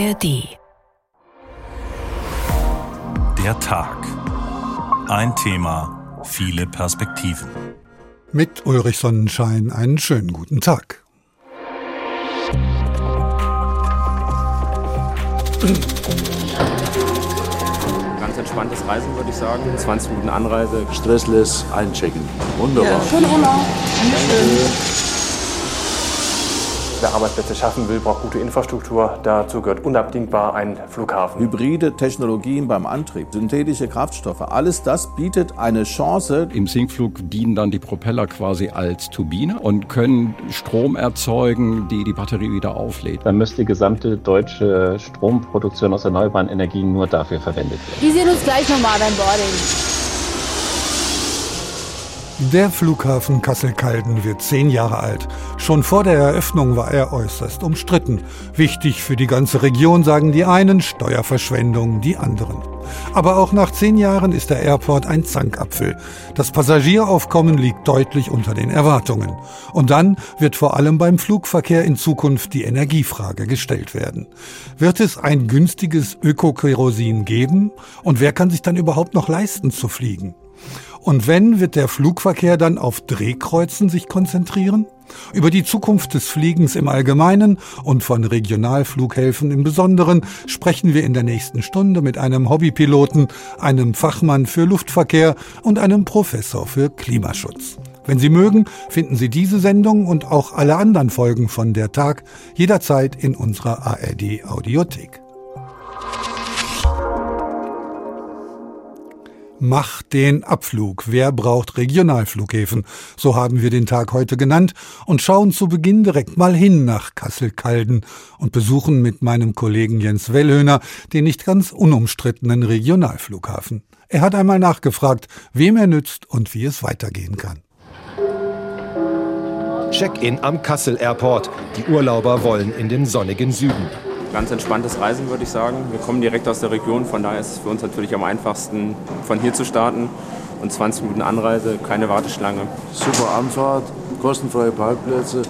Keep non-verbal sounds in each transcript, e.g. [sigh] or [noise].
ARD. Der Tag. Ein Thema, viele Perspektiven. Mit Ulrich Sonnenschein einen schönen guten Tag. Ganz entspanntes Reisen, würde ich sagen. 20 Minuten Anreise. Stressless einchecken. Wunderbar. Ja, schönen Urlaub. Dankeschön. Wer Arbeitsplätze schaffen will, braucht gute Infrastruktur. Dazu gehört unabdingbar ein Flughafen. Hybride Technologien beim Antrieb, synthetische Kraftstoffe, alles das bietet eine Chance. Im Sinkflug dienen dann die Propeller quasi als Turbine und können Strom erzeugen, die die Batterie wieder auflädt. Dann müsste die gesamte deutsche Stromproduktion aus erneuerbaren Energien nur dafür verwendet werden. Wir sehen uns gleich nochmal beim Boarding. Der Flughafen Kassel-Calden wird zehn Jahre alt. Schon vor der Eröffnung war er äußerst umstritten. Wichtig für die ganze Region sagen die einen, Steuerverschwendung die anderen. Aber auch nach zehn Jahren ist der Airport ein Zankapfel. Das Passagieraufkommen liegt deutlich unter den Erwartungen. Und dann wird vor allem beim Flugverkehr in Zukunft die Energiefrage gestellt werden. Wird es ein günstiges Ökokerosin geben? Und wer kann sich dann überhaupt noch leisten zu fliegen? Und wenn, wird der Flugverkehr dann auf Drehkreuzen sich konzentrieren? Über die Zukunft des Fliegens im Allgemeinen und von Regionalflughäfen im Besonderen sprechen wir in der nächsten Stunde mit einem Hobbypiloten, einem Fachmann für Luftverkehr und einem Professor für Klimaschutz. Wenn Sie mögen, finden Sie diese Sendung und auch alle anderen Folgen von Der Tag jederzeit in unserer ARD Audiothek. Macht den Abflug. Wer braucht Regionalflughäfen? So haben wir den Tag heute genannt und schauen zu Beginn direkt mal hin nach Kassel-Calden und besuchen mit meinem Kollegen Jens Wellhöhner den nicht ganz unumstrittenen Regionalflughafen. Er hat einmal nachgefragt, wem er nützt und wie es weitergehen kann. Check-in am Kassel Airport. Die Urlauber wollen in den sonnigen Süden ganz entspanntes Reisen, würde ich sagen. Wir kommen direkt aus der Region, von daher ist es für uns natürlich am einfachsten, von hier zu starten. Und 20 Minuten Anreise, keine Warteschlange. Super Anfahrt, kostenfreie Parkplätze,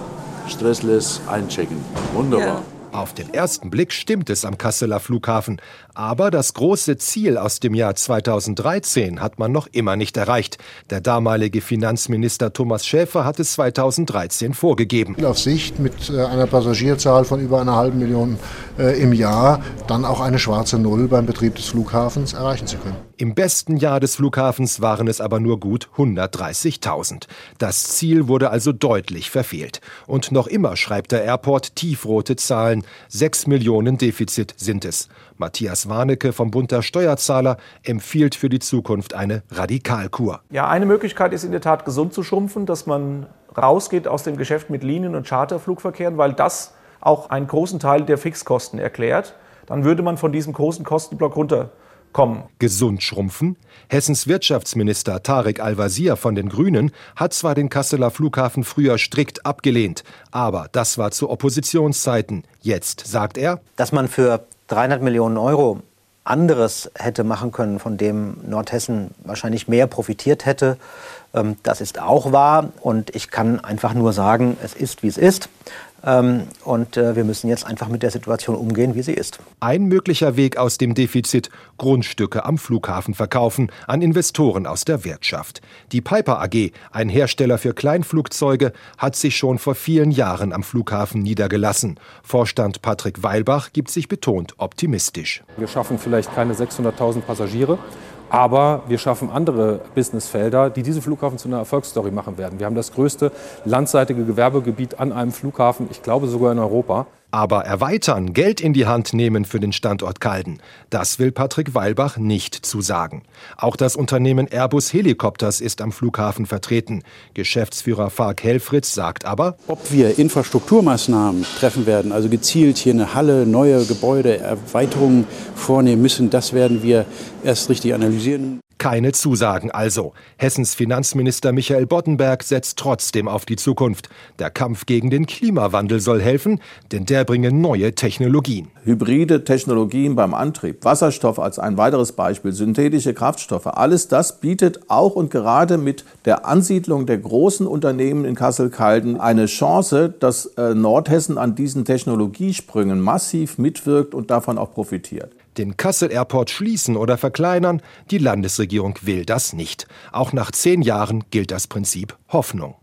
stressless einchecken. Wunderbar. Ja. Auf den ersten Blick stimmt es am Kasseler Flughafen. Aber das große Ziel aus dem Jahr 2013 hat man noch immer nicht erreicht. Der damalige Finanzminister Thomas Schäfer hat es 2013 vorgegeben. Auf Sicht mit äh, einer Passagierzahl von über einer halben Million äh, im Jahr dann auch eine schwarze Null beim Betrieb des Flughafens erreichen zu können. Im besten Jahr des Flughafens waren es aber nur gut 130.000. Das Ziel wurde also deutlich verfehlt. Und noch immer schreibt der Airport tiefrote Zahlen. Sechs Millionen Defizit sind es. Matthias Warnecke vom Bund der Steuerzahler empfiehlt für die Zukunft eine Radikalkur. Ja, eine Möglichkeit ist in der Tat gesund zu schrumpfen, dass man rausgeht aus dem Geschäft mit Linien- und Charterflugverkehren, weil das auch einen großen Teil der Fixkosten erklärt. Dann würde man von diesem großen Kostenblock runter kommen. Gesund schrumpfen? Hessens Wirtschaftsminister Tarek Al-Wazir von den Grünen hat zwar den Kasseler Flughafen früher strikt abgelehnt, aber das war zu Oppositionszeiten. Jetzt sagt er, dass man für 300 Millionen Euro anderes hätte machen können, von dem Nordhessen wahrscheinlich mehr profitiert hätte. Ähm, das ist auch wahr und ich kann einfach nur sagen, es ist, wie es ist. Ähm, und äh, wir müssen jetzt einfach mit der Situation umgehen, wie sie ist. Ein möglicher Weg aus dem Defizit, Grundstücke am Flughafen verkaufen an Investoren aus der Wirtschaft. Die Piper AG, ein Hersteller für Kleinflugzeuge, hat sich schon vor vielen Jahren am Flughafen niedergelassen. Vorstand Patrick Weilbach gibt sich betont optimistisch. Wir schaffen vielleicht keine 600.000 Passagiere. Aber wir schaffen andere Businessfelder, die diese Flughafen zu einer Erfolgsstory machen werden. Wir haben das größte landseitige Gewerbegebiet an einem Flughafen, ich glaube sogar in Europa. Aber erweitern, Geld in die Hand nehmen für den Standort Calden, das will Patrick Weilbach nicht zusagen. Auch das Unternehmen Airbus Helikopters ist am Flughafen vertreten. Geschäftsführer Fark Helfritz sagt aber, ob wir Infrastrukturmaßnahmen treffen werden, also gezielt hier eine Halle, neue Gebäude, Erweiterungen vornehmen müssen, das werden wir erst richtig analysieren. Keine Zusagen also. Hessens Finanzminister Michael Boddenberg setzt trotzdem auf die Zukunft. Der Kampf gegen den Klimawandel soll helfen, denn der bringe neue Technologien. Hybride Technologien beim Antrieb, Wasserstoff als ein weiteres Beispiel, synthetische Kraftstoffe, alles das bietet auch und gerade mit der Ansiedlung der großen Unternehmen in Kassel-Calden eine Chance, dass äh, Nordhessen an diesen Technologiesprüngen massiv mitwirkt und davon auch profitiert. Den Kassel Airport schließen oder verkleinern, die Landesregierung will das nicht. Auch nach zehn Jahren gilt das Prinzip Hoffnung.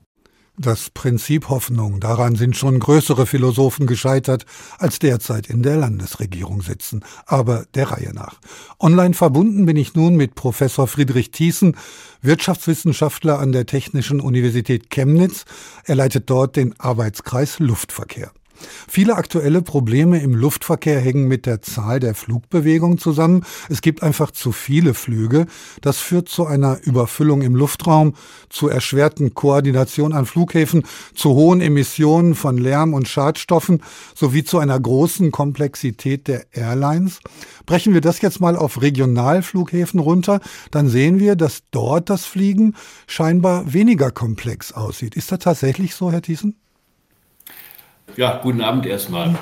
Das Prinzip Hoffnung, daran sind schon größere Philosophen gescheitert, als derzeit in der Landesregierung sitzen. Aber der Reihe nach. Online verbunden bin ich nun mit Professor Friedrich Thiessen, Wirtschaftswissenschaftler an der Technischen Universität Chemnitz. Er leitet dort den Arbeitskreis Luftverkehr. Viele aktuelle Probleme im Luftverkehr hängen mit der Zahl der Flugbewegungen zusammen. Es gibt einfach zu viele Flüge. Das führt zu einer Überfüllung im Luftraum, zu erschwerten Koordination an Flughäfen, zu hohen Emissionen von Lärm und Schadstoffen sowie zu einer großen Komplexität der Airlines. Brechen wir das jetzt mal auf Regionalflughäfen runter, dann sehen wir, dass dort das Fliegen scheinbar weniger komplex aussieht. Ist das tatsächlich so, Herr Thiessen? Ja, guten Abend erstmal.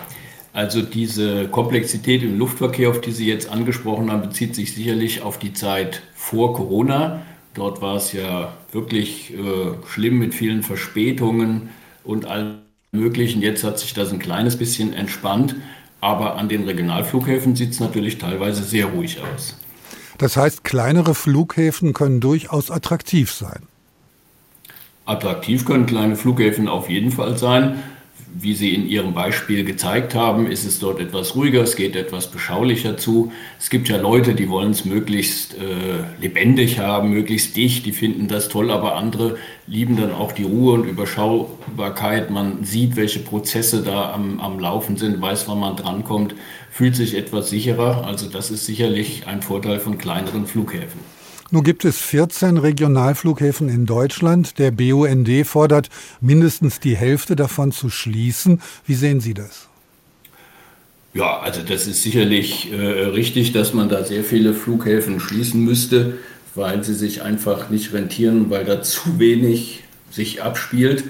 Also diese Komplexität im Luftverkehr, auf die Sie jetzt angesprochen haben, bezieht sich sicherlich auf die Zeit vor Corona. Dort war es ja wirklich äh, schlimm mit vielen Verspätungen und allem Möglichen. Jetzt hat sich das ein kleines bisschen entspannt, aber an den Regionalflughäfen sieht es natürlich teilweise sehr ruhig aus. Das heißt, kleinere Flughäfen können durchaus attraktiv sein. Attraktiv können kleine Flughäfen auf jeden Fall sein wie Sie in Ihrem Beispiel gezeigt haben, ist es dort etwas ruhiger, es geht etwas beschaulicher zu. Es gibt ja Leute, die wollen es möglichst äh, lebendig haben, möglichst dicht, die finden das toll, aber andere lieben dann auch die Ruhe und Überschaubarkeit. Man sieht, welche Prozesse da am, am Laufen sind, weiß, wann man drankommt, fühlt sich etwas sicherer. Also das ist sicherlich ein Vorteil von kleineren Flughäfen. Nun gibt es 14 Regionalflughäfen in Deutschland. Der BUND fordert, mindestens die Hälfte davon zu schließen. Wie sehen Sie das? Ja, also das ist sicherlich äh, richtig, dass man da sehr viele Flughäfen schließen müsste, weil sie sich einfach nicht rentieren, weil da zu wenig sich abspielt.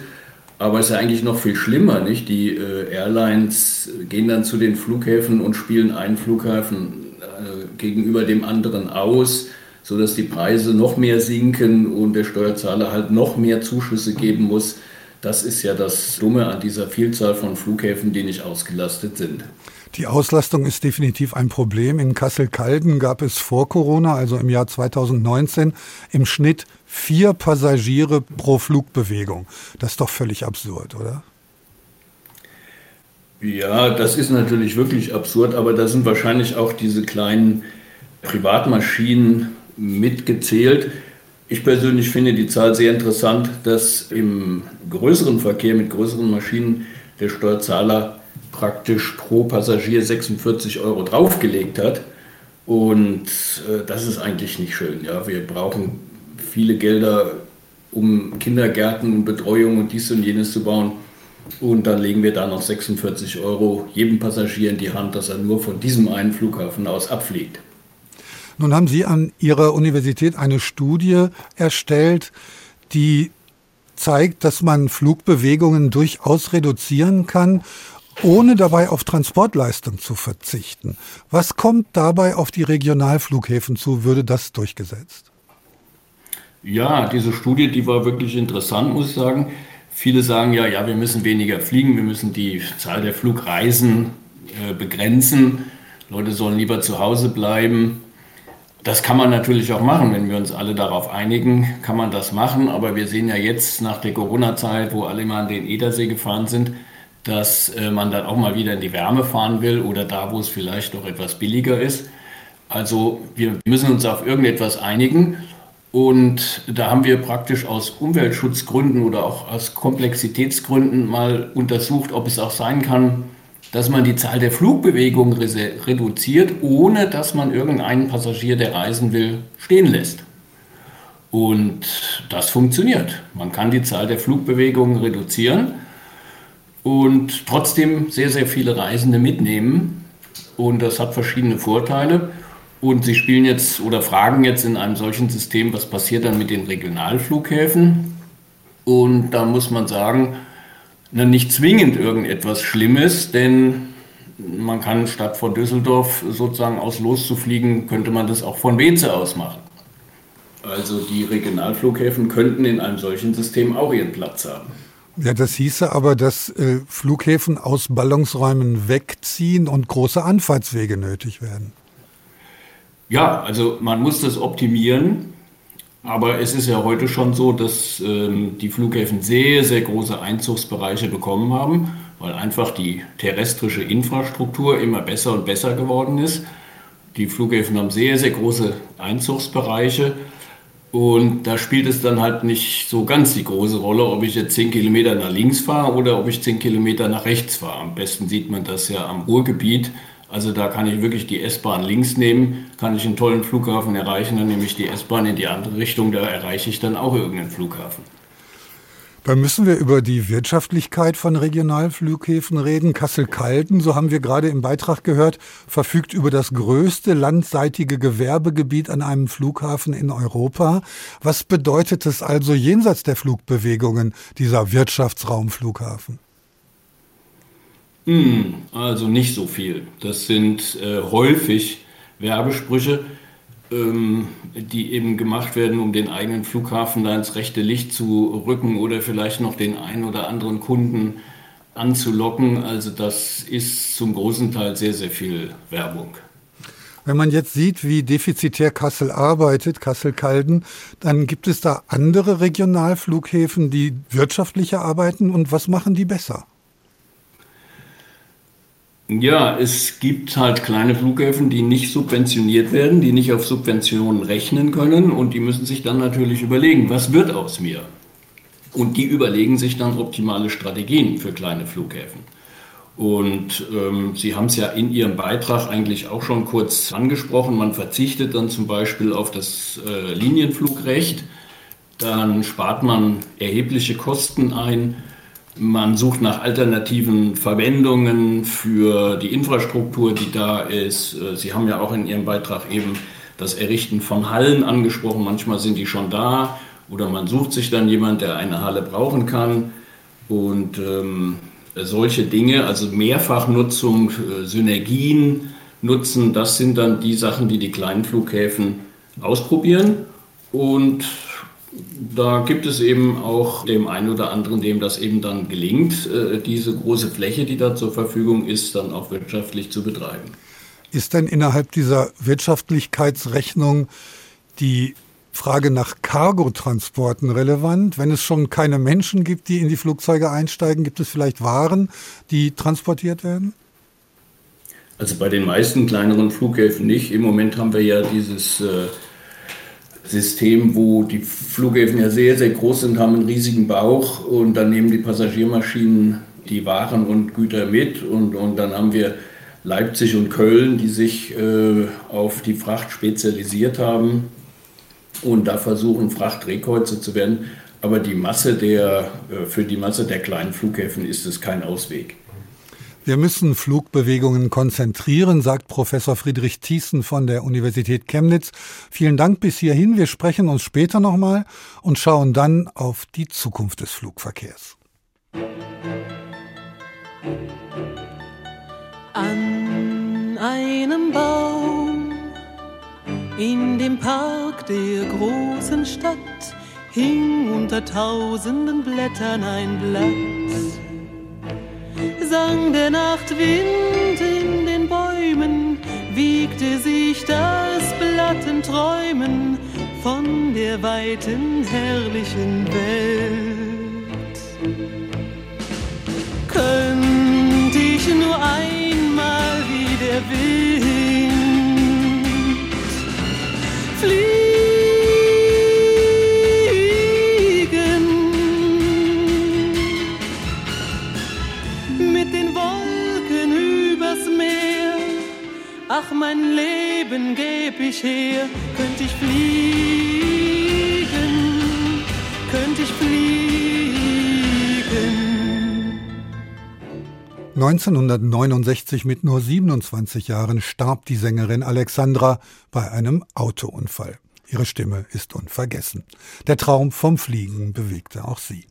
Aber es ist ja eigentlich noch viel schlimmer, nicht? Die äh, Airlines gehen dann zu den Flughäfen und spielen einen Flughafen äh, gegenüber dem anderen aus sodass die Preise noch mehr sinken und der Steuerzahler halt noch mehr Zuschüsse geben muss. Das ist ja das Dumme an dieser Vielzahl von Flughäfen, die nicht ausgelastet sind. Die Auslastung ist definitiv ein Problem. In Kassel-Calden gab es vor Corona, also im Jahr 2019, im Schnitt vier Passagiere pro Flugbewegung. Das ist doch völlig absurd, oder? Ja, das ist natürlich wirklich absurd, aber da sind wahrscheinlich auch diese kleinen Privatmaschinen mitgezählt. Ich persönlich finde die Zahl sehr interessant, dass im größeren Verkehr mit größeren Maschinen der Steuerzahler praktisch pro Passagier 46 Euro draufgelegt hat. Und äh, das ist eigentlich nicht schön. Ja. Wir brauchen viele Gelder, um Kindergärten, Betreuung und dies und jenes zu bauen. Und dann legen wir da noch 46 Euro jedem Passagier in die Hand, dass er nur von diesem einen Flughafen aus abfliegt. Nun haben Sie an Ihrer Universität eine Studie erstellt, die zeigt, dass man Flugbewegungen durchaus reduzieren kann, ohne dabei auf Transportleistung zu verzichten. Was kommt dabei auf die Regionalflughäfen zu? Würde das durchgesetzt? Ja, diese Studie, die war wirklich interessant, muss ich sagen. Viele sagen ja, ja, wir müssen weniger fliegen, wir müssen die Zahl der Flugreisen äh, begrenzen. Leute sollen lieber zu Hause bleiben. Das kann man natürlich auch machen, wenn wir uns alle darauf einigen, kann man das machen. Aber wir sehen ja jetzt nach der Corona-Zeit, wo alle mal an den Edersee gefahren sind, dass äh, man dann auch mal wieder in die Wärme fahren will oder da, wo es vielleicht noch etwas billiger ist. Also wir müssen uns auf irgendetwas einigen. Und da haben wir praktisch aus Umweltschutzgründen oder auch aus Komplexitätsgründen mal untersucht, ob es auch sein kann, dass man die Zahl der Flugbewegungen reduziert, ohne dass man irgendeinen Passagier, der reisen will, stehen lässt. Und das funktioniert. Man kann die Zahl der Flugbewegungen reduzieren und trotzdem sehr, sehr viele Reisende mitnehmen. Und das hat verschiedene Vorteile. Und Sie spielen jetzt oder fragen jetzt in einem solchen System, was passiert dann mit den Regionalflughäfen? Und da muss man sagen, na, nicht zwingend irgendetwas Schlimmes, denn man kann statt von Düsseldorf sozusagen aus loszufliegen, könnte man das auch von Weze aus machen. Also die Regionalflughäfen könnten in einem solchen System auch ihren Platz haben. Ja, das hieße aber, dass äh, Flughäfen aus Ballungsräumen wegziehen und große Anfahrtswege nötig werden. Ja, also man muss das optimieren. Aber es ist ja heute schon so, dass ähm, die Flughäfen sehr, sehr große Einzugsbereiche bekommen haben, weil einfach die terrestrische Infrastruktur immer besser und besser geworden ist. Die Flughäfen haben sehr, sehr große Einzugsbereiche. Und da spielt es dann halt nicht so ganz die große Rolle, ob ich jetzt 10 Kilometer nach links fahre oder ob ich 10 Kilometer nach rechts fahre. Am besten sieht man das ja am Ruhrgebiet. Also da kann ich wirklich die S-Bahn links nehmen, kann ich einen tollen Flughafen erreichen, dann nehme ich die S-Bahn in die andere Richtung, da erreiche ich dann auch irgendeinen Flughafen. Da müssen wir über die Wirtschaftlichkeit von Regionalflughäfen reden. Kassel-Calden, so haben wir gerade im Beitrag gehört, verfügt über das größte landseitige Gewerbegebiet an einem Flughafen in Europa. Was bedeutet es also jenseits der Flugbewegungen, dieser Wirtschaftsraumflughafen? Hm, also nicht so viel. Das sind äh, häufig Werbesprüche ähm, die eben gemacht werden, um den eigenen Flughafen da ins rechte Licht zu rücken oder vielleicht noch den einen oder anderen Kunden anzulocken. Also das ist zum großen Teil sehr, sehr viel Werbung. Wenn man jetzt sieht, wie defizitär Kassel arbeitet, Kassel-Calden, dann gibt es da andere Regionalflughäfen, die wirtschaftlicher arbeiten und was machen die besser? Ja, es gibt halt kleine Flughäfen, die nicht subventioniert werden, die nicht auf Subventionen rechnen können und die müssen sich dann natürlich überlegen, was wird aus mir? Und die überlegen sich dann optimale Strategien für kleine Flughäfen. Und ähm, Sie haben es ja in Ihrem Beitrag eigentlich auch schon kurz angesprochen. Man verzichtet dann zum Beispiel auf das äh, Linienflugrecht. Dann spart man erhebliche Kosten ein man sucht nach alternativen Verwendungen für die Infrastruktur, die da ist. Äh, Sie haben ja auch in Ihrem Beitrag eben das Errichten von Hallen angesprochen. Manchmal sind die schon da oder man sucht sich dann jemand, der eine Halle brauchen kann. Und ähm, solche Dinge, also Mehrfachnutzung, äh, Synergien nutzen, das sind dann die Sachen, die die kleinen Flughäfen ausprobieren. Und da gibt es eben auch dem einen oder anderen, dem das eben dann gelingt, äh, diese große Fläche, die da zur Verfügung ist, dann auch wirtschaftlich zu betreiben. Ist denn innerhalb dieser Wirtschaftlichkeitsrechnung die Frage nach Cargotransporten relevant? Wenn es schon keine Menschen gibt, die in die Flugzeuge einsteigen, gibt es vielleicht Waren, die transportiert werden? Also bei den meisten kleineren Flughäfen nicht. Im Moment haben wir ja dieses äh, System, wo die Flughäfen ja sehr, sehr groß sind, haben einen riesigen Bauch und dann nehmen die Passagiermaschinen die Waren und Güter mit und, und dann haben wir Leipzig und Köln, die sich äh, auf die Fracht spezialisiert haben und da versuchen, Frachtdrehkreuze zu werden. Aber die Masse der, äh, für die Masse der kleinen Flughäfen ist es kein Ausweg. Wir müssen Flugbewegungen konzentrieren, sagt Professor Friedrich Thiessen von der Universität Chemnitz. Vielen Dank bis hierhin. Wir sprechen uns später nochmal und schauen dann auf die Zukunft des Flugverkehrs. An einem Baum in dem Park der großen Stadt hing unter tausenden Blättern ein Blatt sang der Nachtwind in den Bäumen, wiegte sich das Blatt in Träumen von der weiten, herrlichen Welt. Könnt ich nur einmal wie der Wind fliegen, Ach, mein Leben gäb ich her, könnt ich fliegen, könnt ich fliegen. 1969 mit nur 27 Jahren starb die Sängerin Alexandra bei einem Autounfall. Ihre Stimme ist unvergessen. Der Traum vom Fliegen bewegte auch sie.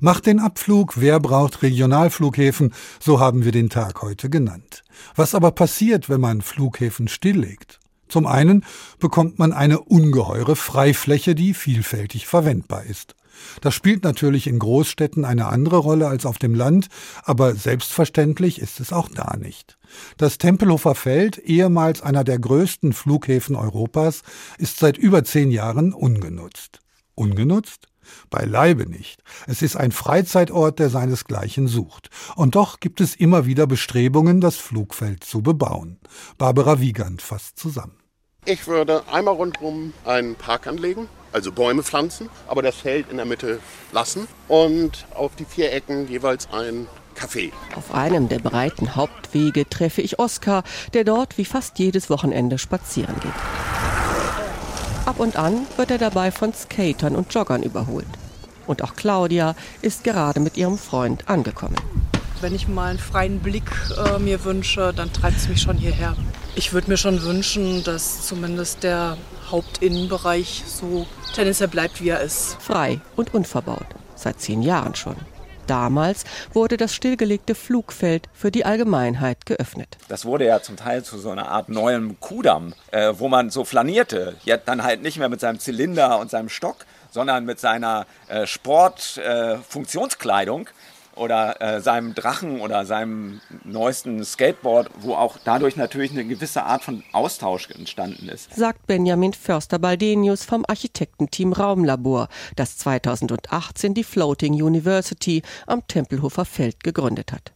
Macht den Abflug, wer braucht Regionalflughäfen, so haben wir den Tag heute genannt. Was aber passiert, wenn man Flughäfen stilllegt? Zum einen bekommt man eine ungeheure Freifläche, die vielfältig verwendbar ist. Das spielt natürlich in Großstädten eine andere Rolle als auf dem Land, aber selbstverständlich ist es auch da nicht. Das Tempelhofer Feld, ehemals einer der größten Flughäfen Europas, ist seit über zehn Jahren ungenutzt. Ungenutzt? Beileibe nicht. Es ist ein Freizeitort, der seinesgleichen sucht. Und doch gibt es immer wieder Bestrebungen, das Flugfeld zu bebauen. Barbara Wiegand fasst zusammen. Ich würde einmal rundherum einen Park anlegen, also Bäume pflanzen, aber das Feld in der Mitte lassen und auf die vier Ecken jeweils ein Café. Auf einem der breiten Hauptwege treffe ich Oskar, der dort wie fast jedes Wochenende spazieren geht. Ab und an wird er dabei von Skatern und Joggern überholt. Und auch Claudia ist gerade mit ihrem Freund angekommen. Wenn ich mal einen freien Blick äh, mir wünsche, dann treibt es mich schon hierher. Ich würde mir schon wünschen, dass zumindest der Hauptinnenbereich so tendenziell bleibt, wie er ist. Frei und unverbaut. Seit zehn Jahren schon. Damals wurde das stillgelegte Flugfeld für die Allgemeinheit geöffnet. Das wurde ja zum Teil zu so einer Art neuem Kudamm, äh, wo man so flanierte. Jetzt dann halt nicht mehr mit seinem Zylinder und seinem Stock, sondern mit seiner äh, Sportfunktionskleidung. Äh, oder äh, seinem Drachen oder seinem neuesten Skateboard, wo auch dadurch natürlich eine gewisse Art von Austausch entstanden ist. Sagt Benjamin Förster-Baldenius vom Architektenteam Raumlabor, das 2018 die Floating University am Tempelhofer Feld gegründet hat.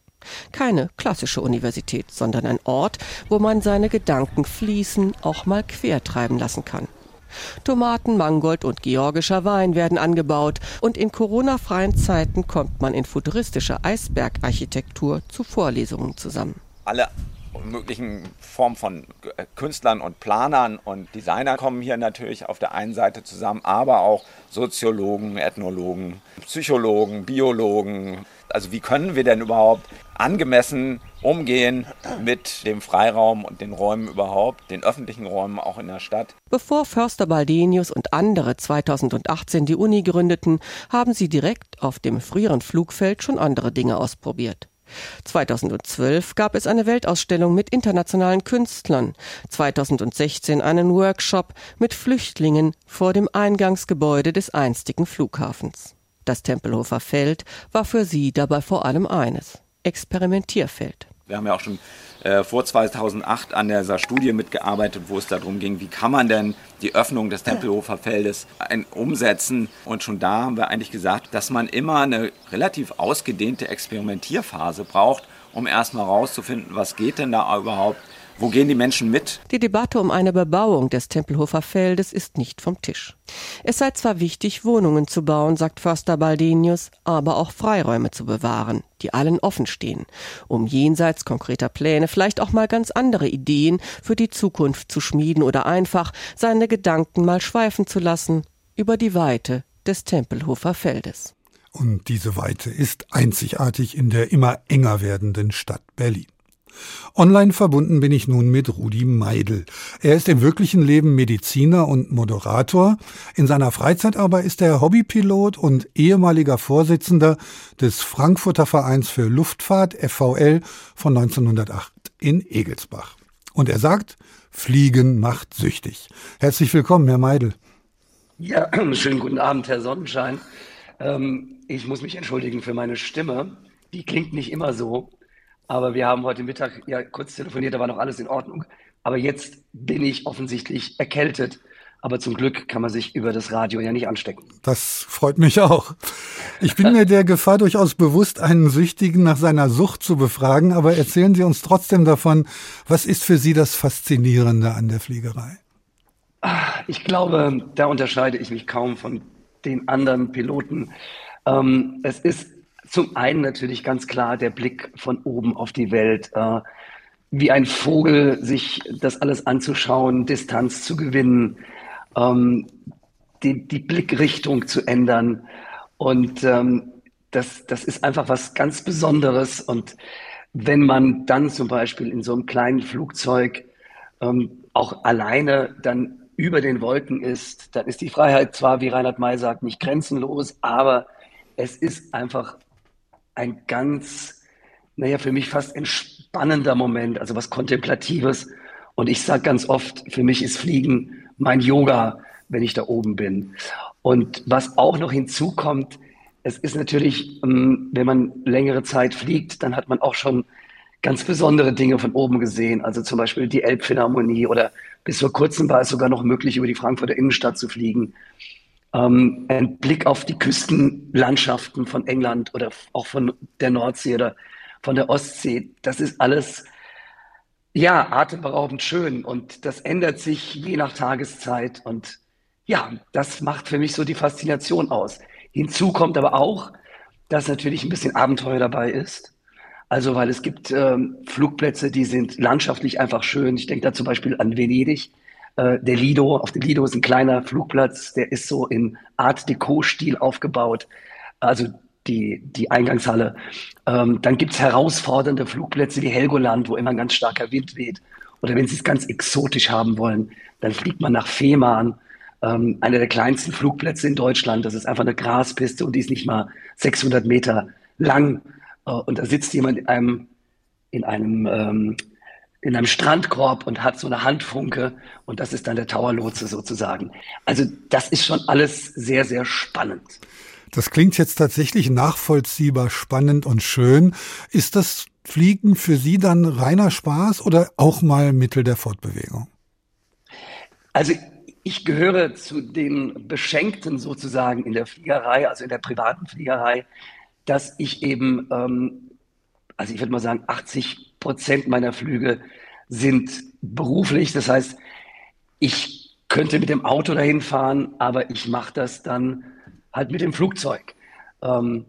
Keine klassische Universität, sondern ein Ort, wo man seine Gedanken fließen, auch mal quertreiben lassen kann. Tomaten, Mangold und georgischer Wein werden angebaut und in Corona-freien Zeiten kommt man in futuristischer Eisbergarchitektur zu Vorlesungen zusammen. Alle möglichen Formen von Künstlern und Planern und Designern kommen hier natürlich auf der einen Seite zusammen, aber auch Soziologen, Ethnologen, Psychologen, Biologen. Also wie können wir denn überhaupt angemessen umgehen mit dem Freiraum und den Räumen überhaupt, den öffentlichen Räumen auch in der Stadt. Bevor Förster Baldenius und andere 2018 die Uni gründeten, haben sie direkt auf dem früheren Flugfeld schon andere Dinge ausprobiert. 2012 gab es eine Weltausstellung mit internationalen Künstlern, 2016 einen Workshop mit Flüchtlingen vor dem Eingangsgebäude des einstigen Flughafens. Das Tempelhofer Feld war für sie dabei vor allem eines Experimentierfeld. Wir haben ja auch schon äh, vor 2008 an dieser Studie mitgearbeitet, wo es darum ging, wie kann man denn die Öffnung des Tempelhofer Feldes ein, umsetzen. Und schon da haben wir eigentlich gesagt, dass man immer eine relativ ausgedehnte Experimentierphase braucht, um erstmal herauszufinden, was geht denn da überhaupt wo gehen die Menschen mit? Die Debatte um eine Bebauung des Tempelhofer Feldes ist nicht vom Tisch. Es sei zwar wichtig, Wohnungen zu bauen, sagt Förster Baldenius, aber auch Freiräume zu bewahren, die allen offen stehen, um jenseits konkreter Pläne vielleicht auch mal ganz andere Ideen für die Zukunft zu schmieden oder einfach seine Gedanken mal schweifen zu lassen über die Weite des Tempelhofer Feldes. Und diese Weite ist einzigartig in der immer enger werdenden Stadt Berlin. Online verbunden bin ich nun mit Rudi Meidel. Er ist im wirklichen Leben Mediziner und Moderator. In seiner Freizeit aber ist er Hobbypilot und ehemaliger Vorsitzender des Frankfurter Vereins für Luftfahrt FVL von 1908 in Egelsbach. Und er sagt, Fliegen macht süchtig. Herzlich willkommen, Herr Meidel. Ja, [clears throat] schönen guten Abend, Herr Sonnenschein. Ähm, ich muss mich entschuldigen für meine Stimme. Die klingt nicht immer so. Aber wir haben heute Mittag ja kurz telefoniert, da war noch alles in Ordnung. Aber jetzt bin ich offensichtlich erkältet. Aber zum Glück kann man sich über das Radio ja nicht anstecken. Das freut mich auch. Ich bin [laughs] mir der Gefahr durchaus bewusst, einen Süchtigen nach seiner Sucht zu befragen. Aber erzählen Sie uns trotzdem davon, was ist für Sie das Faszinierende an der Fliegerei? Ich glaube, da unterscheide ich mich kaum von den anderen Piloten. Ähm, es ist zum einen natürlich ganz klar der Blick von oben auf die Welt, äh, wie ein Vogel sich das alles anzuschauen, Distanz zu gewinnen, ähm, die, die, Blickrichtung zu ändern. Und ähm, das, das ist einfach was ganz Besonderes. Und wenn man dann zum Beispiel in so einem kleinen Flugzeug ähm, auch alleine dann über den Wolken ist, dann ist die Freiheit zwar, wie Reinhard May sagt, nicht grenzenlos, aber es ist einfach ein ganz, naja, für mich fast entspannender Moment, also was Kontemplatives. Und ich sage ganz oft, für mich ist Fliegen mein Yoga, wenn ich da oben bin. Und was auch noch hinzukommt, es ist natürlich, ähm, wenn man längere Zeit fliegt, dann hat man auch schon ganz besondere Dinge von oben gesehen. Also zum Beispiel die Elbphilharmonie oder bis vor kurzem war es sogar noch möglich, über die Frankfurter Innenstadt zu fliegen. Ähm, ein Blick auf die Küstenlandschaften von England oder auch von der Nordsee oder von der Ostsee, das ist alles ja atemberaubend schön und das ändert sich je nach Tageszeit und ja, das macht für mich so die Faszination aus. Hinzu kommt aber auch, dass natürlich ein bisschen Abenteuer dabei ist. Also, weil es gibt ähm, Flugplätze, die sind landschaftlich einfach schön. Ich denke da zum Beispiel an Venedig. Äh, der Lido, auf dem Lido ist ein kleiner Flugplatz, der ist so in Art Deco-Stil aufgebaut. Also die, die Eingangshalle. Ähm, dann gibt es herausfordernde Flugplätze wie Helgoland, wo immer ein ganz starker Wind weht. Oder wenn Sie es ganz exotisch haben wollen, dann fliegt man nach Fehmarn ähm, einer der kleinsten Flugplätze in Deutschland. Das ist einfach eine Graspiste und die ist nicht mal 600 Meter lang. Äh, und da sitzt jemand in einem, in einem, ähm, in einem Strandkorb und hat so eine Handfunke und das ist dann der Towerlotse sozusagen. Also das ist schon alles sehr, sehr spannend. Das klingt jetzt tatsächlich nachvollziehbar spannend und schön. Ist das Fliegen für Sie dann reiner Spaß oder auch mal Mittel der Fortbewegung? Also ich gehöre zu den Beschenkten sozusagen in der Fliegerei, also in der privaten Fliegerei, dass ich eben, ähm, also ich würde mal sagen, 80 Prozent meiner Flüge sind beruflich. Das heißt, ich könnte mit dem Auto dahin fahren, aber ich mache das dann halt mit dem Flugzeug. Ähm,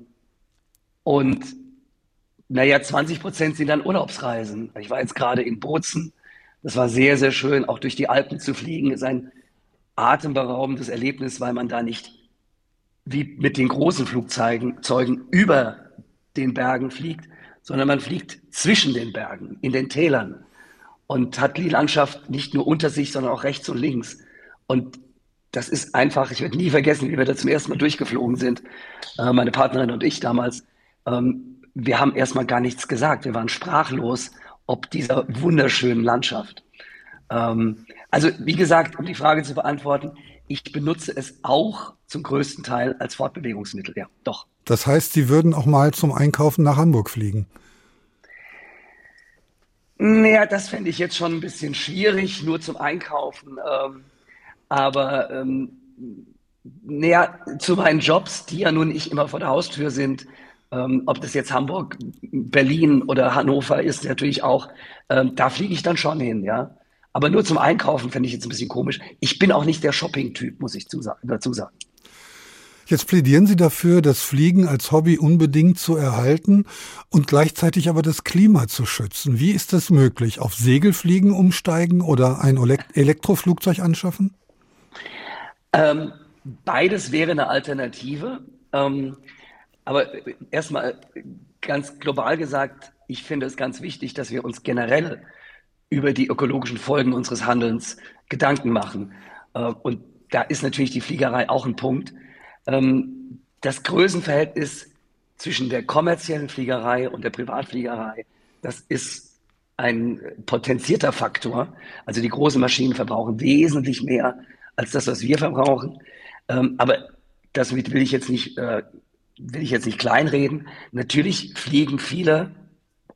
und naja, 20 Prozent sind dann Urlaubsreisen. Ich war jetzt gerade in Bozen. Das war sehr, sehr schön, auch durch die Alpen zu fliegen. Ist ein atemberaubendes Erlebnis, weil man da nicht wie mit den großen Flugzeugen Zeugen über den Bergen fliegt, sondern man fliegt zwischen den Bergen, in den Tälern und hat die Landschaft nicht nur unter sich, sondern auch rechts und links. Und das ist einfach, ich werde nie vergessen, wie wir da zum ersten Mal durchgeflogen sind, äh, meine Partnerin und ich damals. Ähm, wir haben erstmal gar nichts gesagt. Wir waren sprachlos ob dieser wunderschönen Landschaft. Ähm, also wie gesagt, um die Frage zu beantworten, ich benutze es auch zum größten Teil als Fortbewegungsmittel, ja, doch. Das heißt, Sie würden auch mal zum Einkaufen nach Hamburg fliegen? Naja, das fände ich jetzt schon ein bisschen schwierig, nur zum Einkaufen. Ähm, aber ähm, naja, zu meinen Jobs, die ja nun nicht immer vor der Haustür sind, ähm, ob das jetzt Hamburg, Berlin oder Hannover ist, natürlich auch, ähm, da fliege ich dann schon hin, ja. Aber nur zum Einkaufen fände ich jetzt ein bisschen komisch. Ich bin auch nicht der Shopping-Typ, muss ich dazu sagen. Jetzt plädieren Sie dafür, das Fliegen als Hobby unbedingt zu erhalten und gleichzeitig aber das Klima zu schützen. Wie ist das möglich? Auf Segelfliegen umsteigen oder ein Elektroflugzeug anschaffen? Ähm, beides wäre eine Alternative. Ähm, aber erstmal ganz global gesagt, ich finde es ganz wichtig, dass wir uns generell über die ökologischen Folgen unseres Handelns Gedanken machen. Äh, und da ist natürlich die Fliegerei auch ein Punkt. Ähm, das Größenverhältnis zwischen der kommerziellen Fliegerei und der Privatfliegerei, das ist ein potenzierter Faktor. Also die großen Maschinen verbrauchen wesentlich mehr als das, was wir verbrauchen. Ähm, aber das will ich jetzt nicht, äh, will ich jetzt nicht kleinreden. Natürlich fliegen viele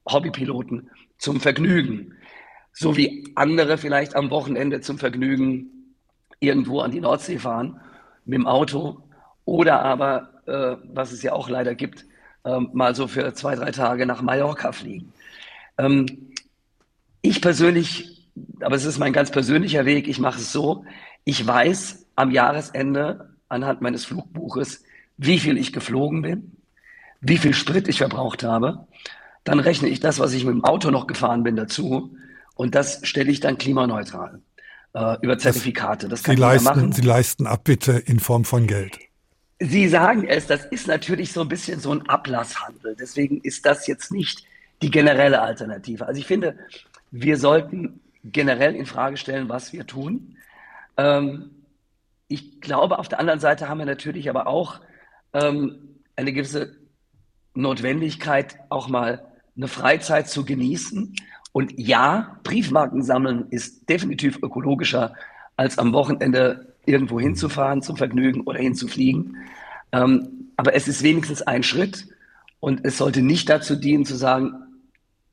Hobbypiloten zum Vergnügen so wie andere vielleicht am Wochenende zum Vergnügen irgendwo an die Nordsee fahren mit dem Auto oder aber, äh, was es ja auch leider gibt, äh, mal so für zwei, drei Tage nach Mallorca fliegen. Ähm, ich persönlich, aber es ist mein ganz persönlicher Weg, ich mache es so, ich weiß am Jahresende anhand meines Flugbuches, wie viel ich geflogen bin, wie viel Sprit ich verbraucht habe. Dann rechne ich das, was ich mit dem Auto noch gefahren bin, dazu und das stelle ich dann klimaneutral äh, über Zertifikate. Das kann Sie, leisten, machen. Sie leisten ab, bitte, in Form von Geld. Sie sagen es, das ist natürlich so ein bisschen so ein Ablasshandel. Deswegen ist das jetzt nicht die generelle Alternative. Also ich finde, wir sollten generell in Frage stellen, was wir tun. Ähm, ich glaube, auf der anderen Seite haben wir natürlich aber auch ähm, eine gewisse Notwendigkeit, auch mal eine Freizeit zu genießen. Und ja, Briefmarken sammeln ist definitiv ökologischer, als am Wochenende irgendwo hinzufahren zum Vergnügen oder hinzufliegen. Ähm, aber es ist wenigstens ein Schritt und es sollte nicht dazu dienen zu sagen,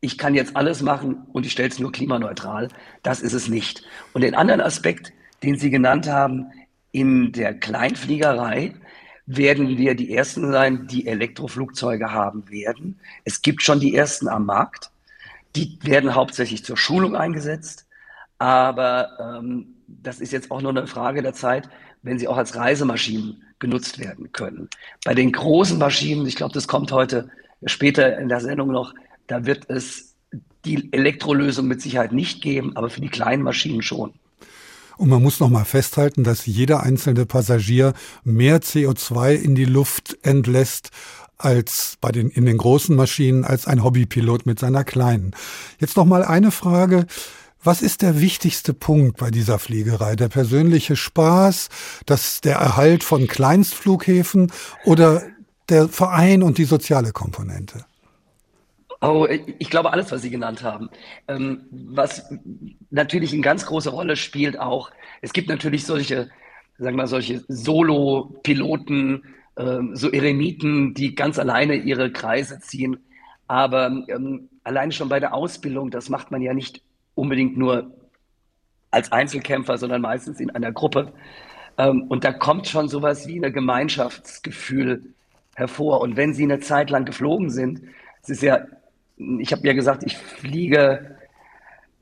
ich kann jetzt alles machen und ich stelle es nur klimaneutral. Das ist es nicht. Und den anderen Aspekt, den Sie genannt haben, in der Kleinfliegerei werden wir die Ersten sein, die Elektroflugzeuge haben werden. Es gibt schon die Ersten am Markt. Die werden hauptsächlich zur Schulung eingesetzt. Aber ähm, das ist jetzt auch nur eine Frage der Zeit, wenn sie auch als Reisemaschinen genutzt werden können. Bei den großen Maschinen, ich glaube, das kommt heute später in der Sendung noch, da wird es die Elektrolösung mit Sicherheit nicht geben, aber für die kleinen Maschinen schon. Und man muss noch mal festhalten, dass jeder einzelne Passagier mehr CO2 in die Luft entlässt als bei den in den großen Maschinen als ein Hobbypilot mit seiner kleinen. Jetzt noch mal eine Frage. Was ist der wichtigste Punkt bei dieser Fliegerei? Der persönliche Spaß, das, der Erhalt von Kleinstflughäfen oder der Verein und die soziale Komponente? Oh, ich glaube alles, was Sie genannt haben. Ähm, was natürlich eine ganz große Rolle spielt auch, es gibt natürlich solche, sagen wir solche Solo-Piloten, ähm, so Eremiten, die ganz alleine ihre Kreise ziehen. Aber ähm, alleine schon bei der Ausbildung, das macht man ja nicht unbedingt nur als Einzelkämpfer, sondern meistens in einer Gruppe. Ähm, und da kommt schon sowas wie ein Gemeinschaftsgefühl hervor. Und wenn Sie eine Zeit lang geflogen sind, es ist ja ich habe ja gesagt, ich fliege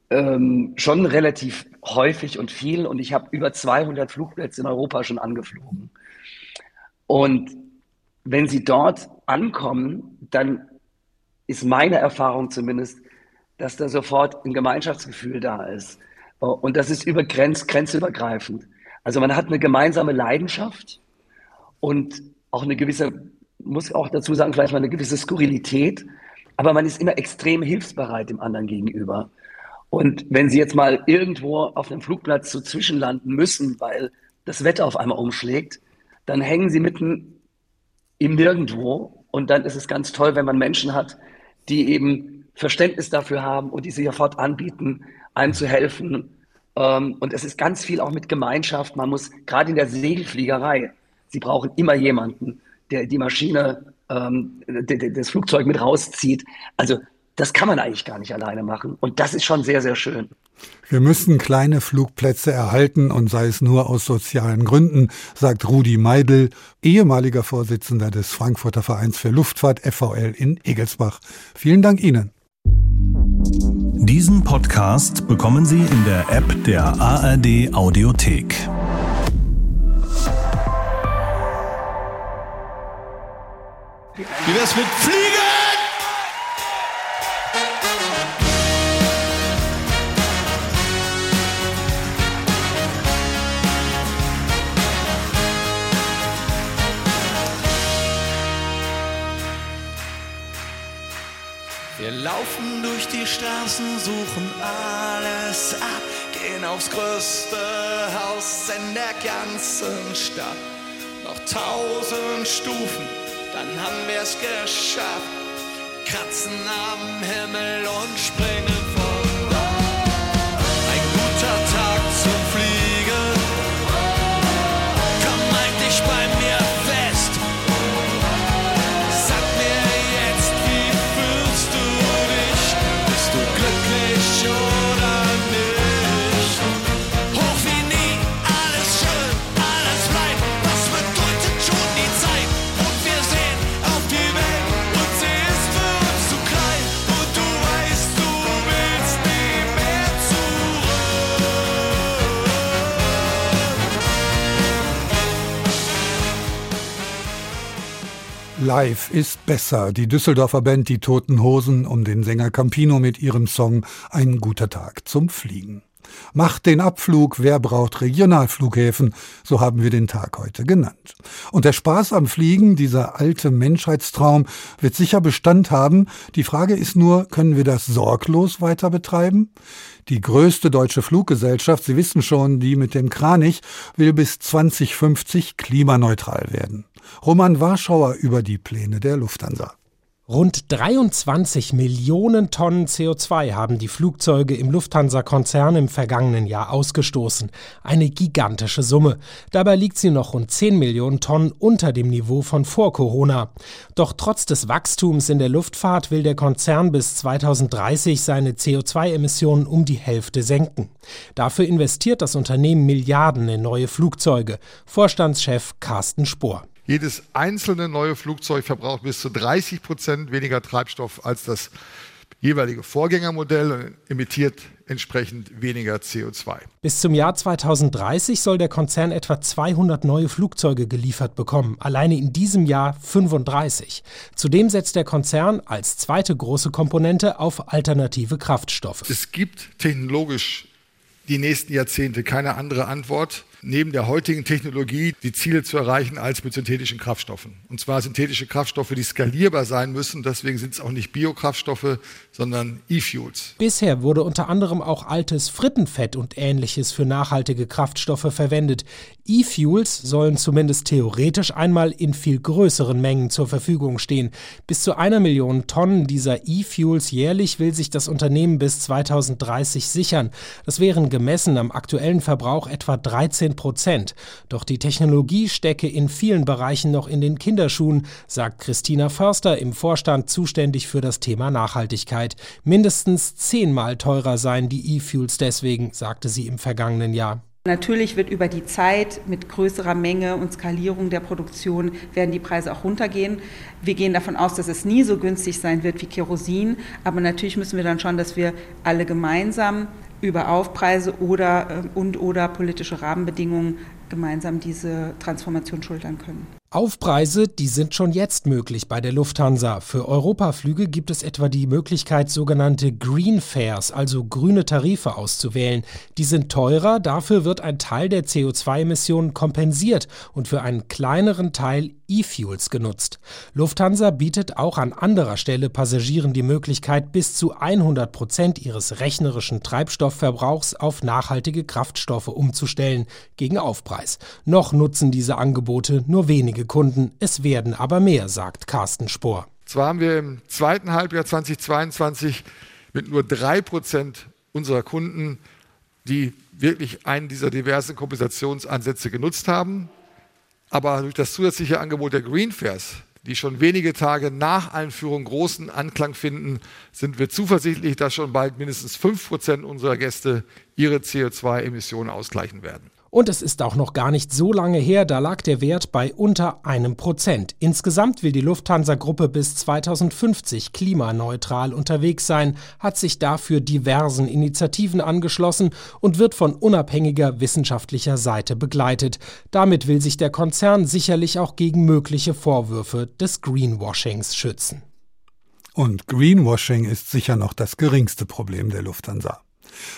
ähm, schon relativ häufig und viel und ich habe über 200 Flugplätze in Europa schon angeflogen. Und wenn Sie dort ankommen, dann ist meine Erfahrung zumindest, dass da sofort ein Gemeinschaftsgefühl da ist. Und das ist über Grenz, grenzübergreifend. Also man hat eine gemeinsame Leidenschaft und auch eine gewisse, muss auch dazu sagen, vielleicht mal eine gewisse Skurrilität, aber man ist immer extrem hilfsbereit dem anderen gegenüber. Und wenn Sie jetzt mal irgendwo auf einem Flugplatz so zwischenlanden müssen, weil das Wetter auf einmal umschlägt, dann hängen Sie mitten im Nirgendwo. Und dann ist es ganz toll, wenn man Menschen hat, die eben Verständnis dafür haben und die sich sofort anbieten, einem zu helfen. Ähm, und es ist ganz viel auch mit Gemeinschaft. Man muss gerade in der Segelfliegerei, Sie brauchen immer jemanden, der die Maschine ähm, das Flugzeug mit rauszieht. Also das kann man eigentlich gar nicht alleine machen. Und das ist schon sehr, sehr schön. Wir müssen kleine Flugplätze erhalten und sei es nur aus sozialen Gründen, sagt Rudi Meidel, ehemaliger Vorsitzender des Frankfurter Vereins für Luftfahrt FVL in Egelsbach. Vielen Dank Ihnen. Diesen Podcast bekommen Sie in der App der ARD Audiothek. Wie wär's mit Fliegen? Wir laufen durch die Straßen, suchen alles ab, gehen aufs größte Haus in der ganzen Stadt. Noch tausend Stufen dann haben wir es geschafft. Kratzen am Himmel und springen Live ist besser. Die Düsseldorfer Band Die Toten Hosen um den Sänger Campino mit ihrem Song Ein guter Tag zum Fliegen. Macht den Abflug, wer braucht Regionalflughäfen? So haben wir den Tag heute genannt. Und der Spaß am Fliegen, dieser alte Menschheitstraum, wird sicher Bestand haben. Die Frage ist nur, können wir das sorglos weiter betreiben? Die größte deutsche Fluggesellschaft, Sie wissen schon, die mit dem Kranich, will bis 2050 klimaneutral werden. Roman Warschauer über die Pläne der Lufthansa. Rund 23 Millionen Tonnen CO2 haben die Flugzeuge im Lufthansa-Konzern im vergangenen Jahr ausgestoßen. Eine gigantische Summe. Dabei liegt sie noch rund 10 Millionen Tonnen unter dem Niveau von vor Corona. Doch trotz des Wachstums in der Luftfahrt will der Konzern bis 2030 seine CO2-Emissionen um die Hälfte senken. Dafür investiert das Unternehmen Milliarden in neue Flugzeuge. Vorstandschef Carsten Spohr. Jedes einzelne neue Flugzeug verbraucht bis zu 30 Prozent weniger Treibstoff als das jeweilige Vorgängermodell und emittiert entsprechend weniger CO2. Bis zum Jahr 2030 soll der Konzern etwa 200 neue Flugzeuge geliefert bekommen, alleine in diesem Jahr 35. Zudem setzt der Konzern als zweite große Komponente auf alternative Kraftstoffe. Es gibt technologisch die nächsten Jahrzehnte keine andere Antwort neben der heutigen Technologie die Ziele zu erreichen als mit synthetischen Kraftstoffen. Und zwar synthetische Kraftstoffe, die skalierbar sein müssen. Deswegen sind es auch nicht Biokraftstoffe, sondern E-Fuels. Bisher wurde unter anderem auch altes Frittenfett und ähnliches für nachhaltige Kraftstoffe verwendet. E-Fuels sollen zumindest theoretisch einmal in viel größeren Mengen zur Verfügung stehen. Bis zu einer Million Tonnen dieser E-Fuels jährlich will sich das Unternehmen bis 2030 sichern. Das wären gemessen am aktuellen Verbrauch etwa 13 Prozent. Doch die Technologie stecke in vielen Bereichen noch in den Kinderschuhen, sagt Christina Förster im Vorstand zuständig für das Thema Nachhaltigkeit. Mindestens zehnmal teurer seien die E-Fuels deswegen, sagte sie im vergangenen Jahr. Natürlich wird über die Zeit mit größerer Menge und Skalierung der Produktion werden die Preise auch runtergehen. Wir gehen davon aus, dass es nie so günstig sein wird wie Kerosin, aber natürlich müssen wir dann schauen, dass wir alle gemeinsam über Aufpreise oder äh, und oder politische Rahmenbedingungen gemeinsam diese Transformation schultern können. Aufpreise, die sind schon jetzt möglich bei der Lufthansa. Für Europaflüge gibt es etwa die Möglichkeit, sogenannte Green Fares, also grüne Tarife auszuwählen. Die sind teurer, dafür wird ein Teil der CO2-Emissionen kompensiert und für einen kleineren Teil E-Fuels genutzt. Lufthansa bietet auch an anderer Stelle Passagieren die Möglichkeit, bis zu 100 Prozent ihres rechnerischen Treibstoffverbrauchs auf nachhaltige Kraftstoffe umzustellen, gegen Aufpreis. Noch nutzen diese Angebote nur wenige Kunden, es werden aber mehr, sagt Carsten Spohr. Zwar haben wir im zweiten Halbjahr 2022 mit nur drei Prozent unserer Kunden, die wirklich einen dieser diversen Kompensationsansätze genutzt haben. Aber durch das zusätzliche Angebot der Green Fares, die schon wenige Tage nach Einführung großen Anklang finden, sind wir zuversichtlich, dass schon bald mindestens fünf Prozent unserer Gäste ihre CO2-Emissionen ausgleichen werden. Und es ist auch noch gar nicht so lange her, da lag der Wert bei unter einem Prozent. Insgesamt will die Lufthansa-Gruppe bis 2050 klimaneutral unterwegs sein, hat sich dafür diversen Initiativen angeschlossen und wird von unabhängiger wissenschaftlicher Seite begleitet. Damit will sich der Konzern sicherlich auch gegen mögliche Vorwürfe des Greenwashings schützen. Und Greenwashing ist sicher noch das geringste Problem der Lufthansa.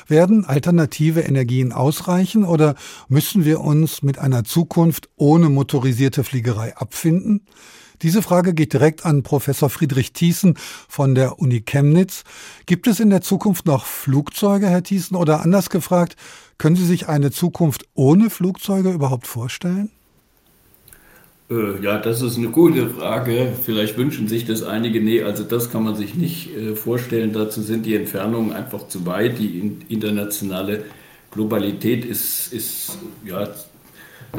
Werden alternative Energien ausreichen oder müssen wir uns mit einer Zukunft ohne motorisierte Fliegerei abfinden? Diese Frage geht direkt an Professor Friedrich Thiessen von der Uni Chemnitz. Gibt es in der Zukunft noch Flugzeuge, Herr Thiessen? Oder anders gefragt, können Sie sich eine Zukunft ohne Flugzeuge überhaupt vorstellen? Äh, ja, das ist eine gute Frage. Vielleicht wünschen sich das einige. Nee, also das kann man sich nicht äh, vorstellen. Dazu sind die Entfernungen einfach zu weit. Die internationale Globalität ist, ist ja,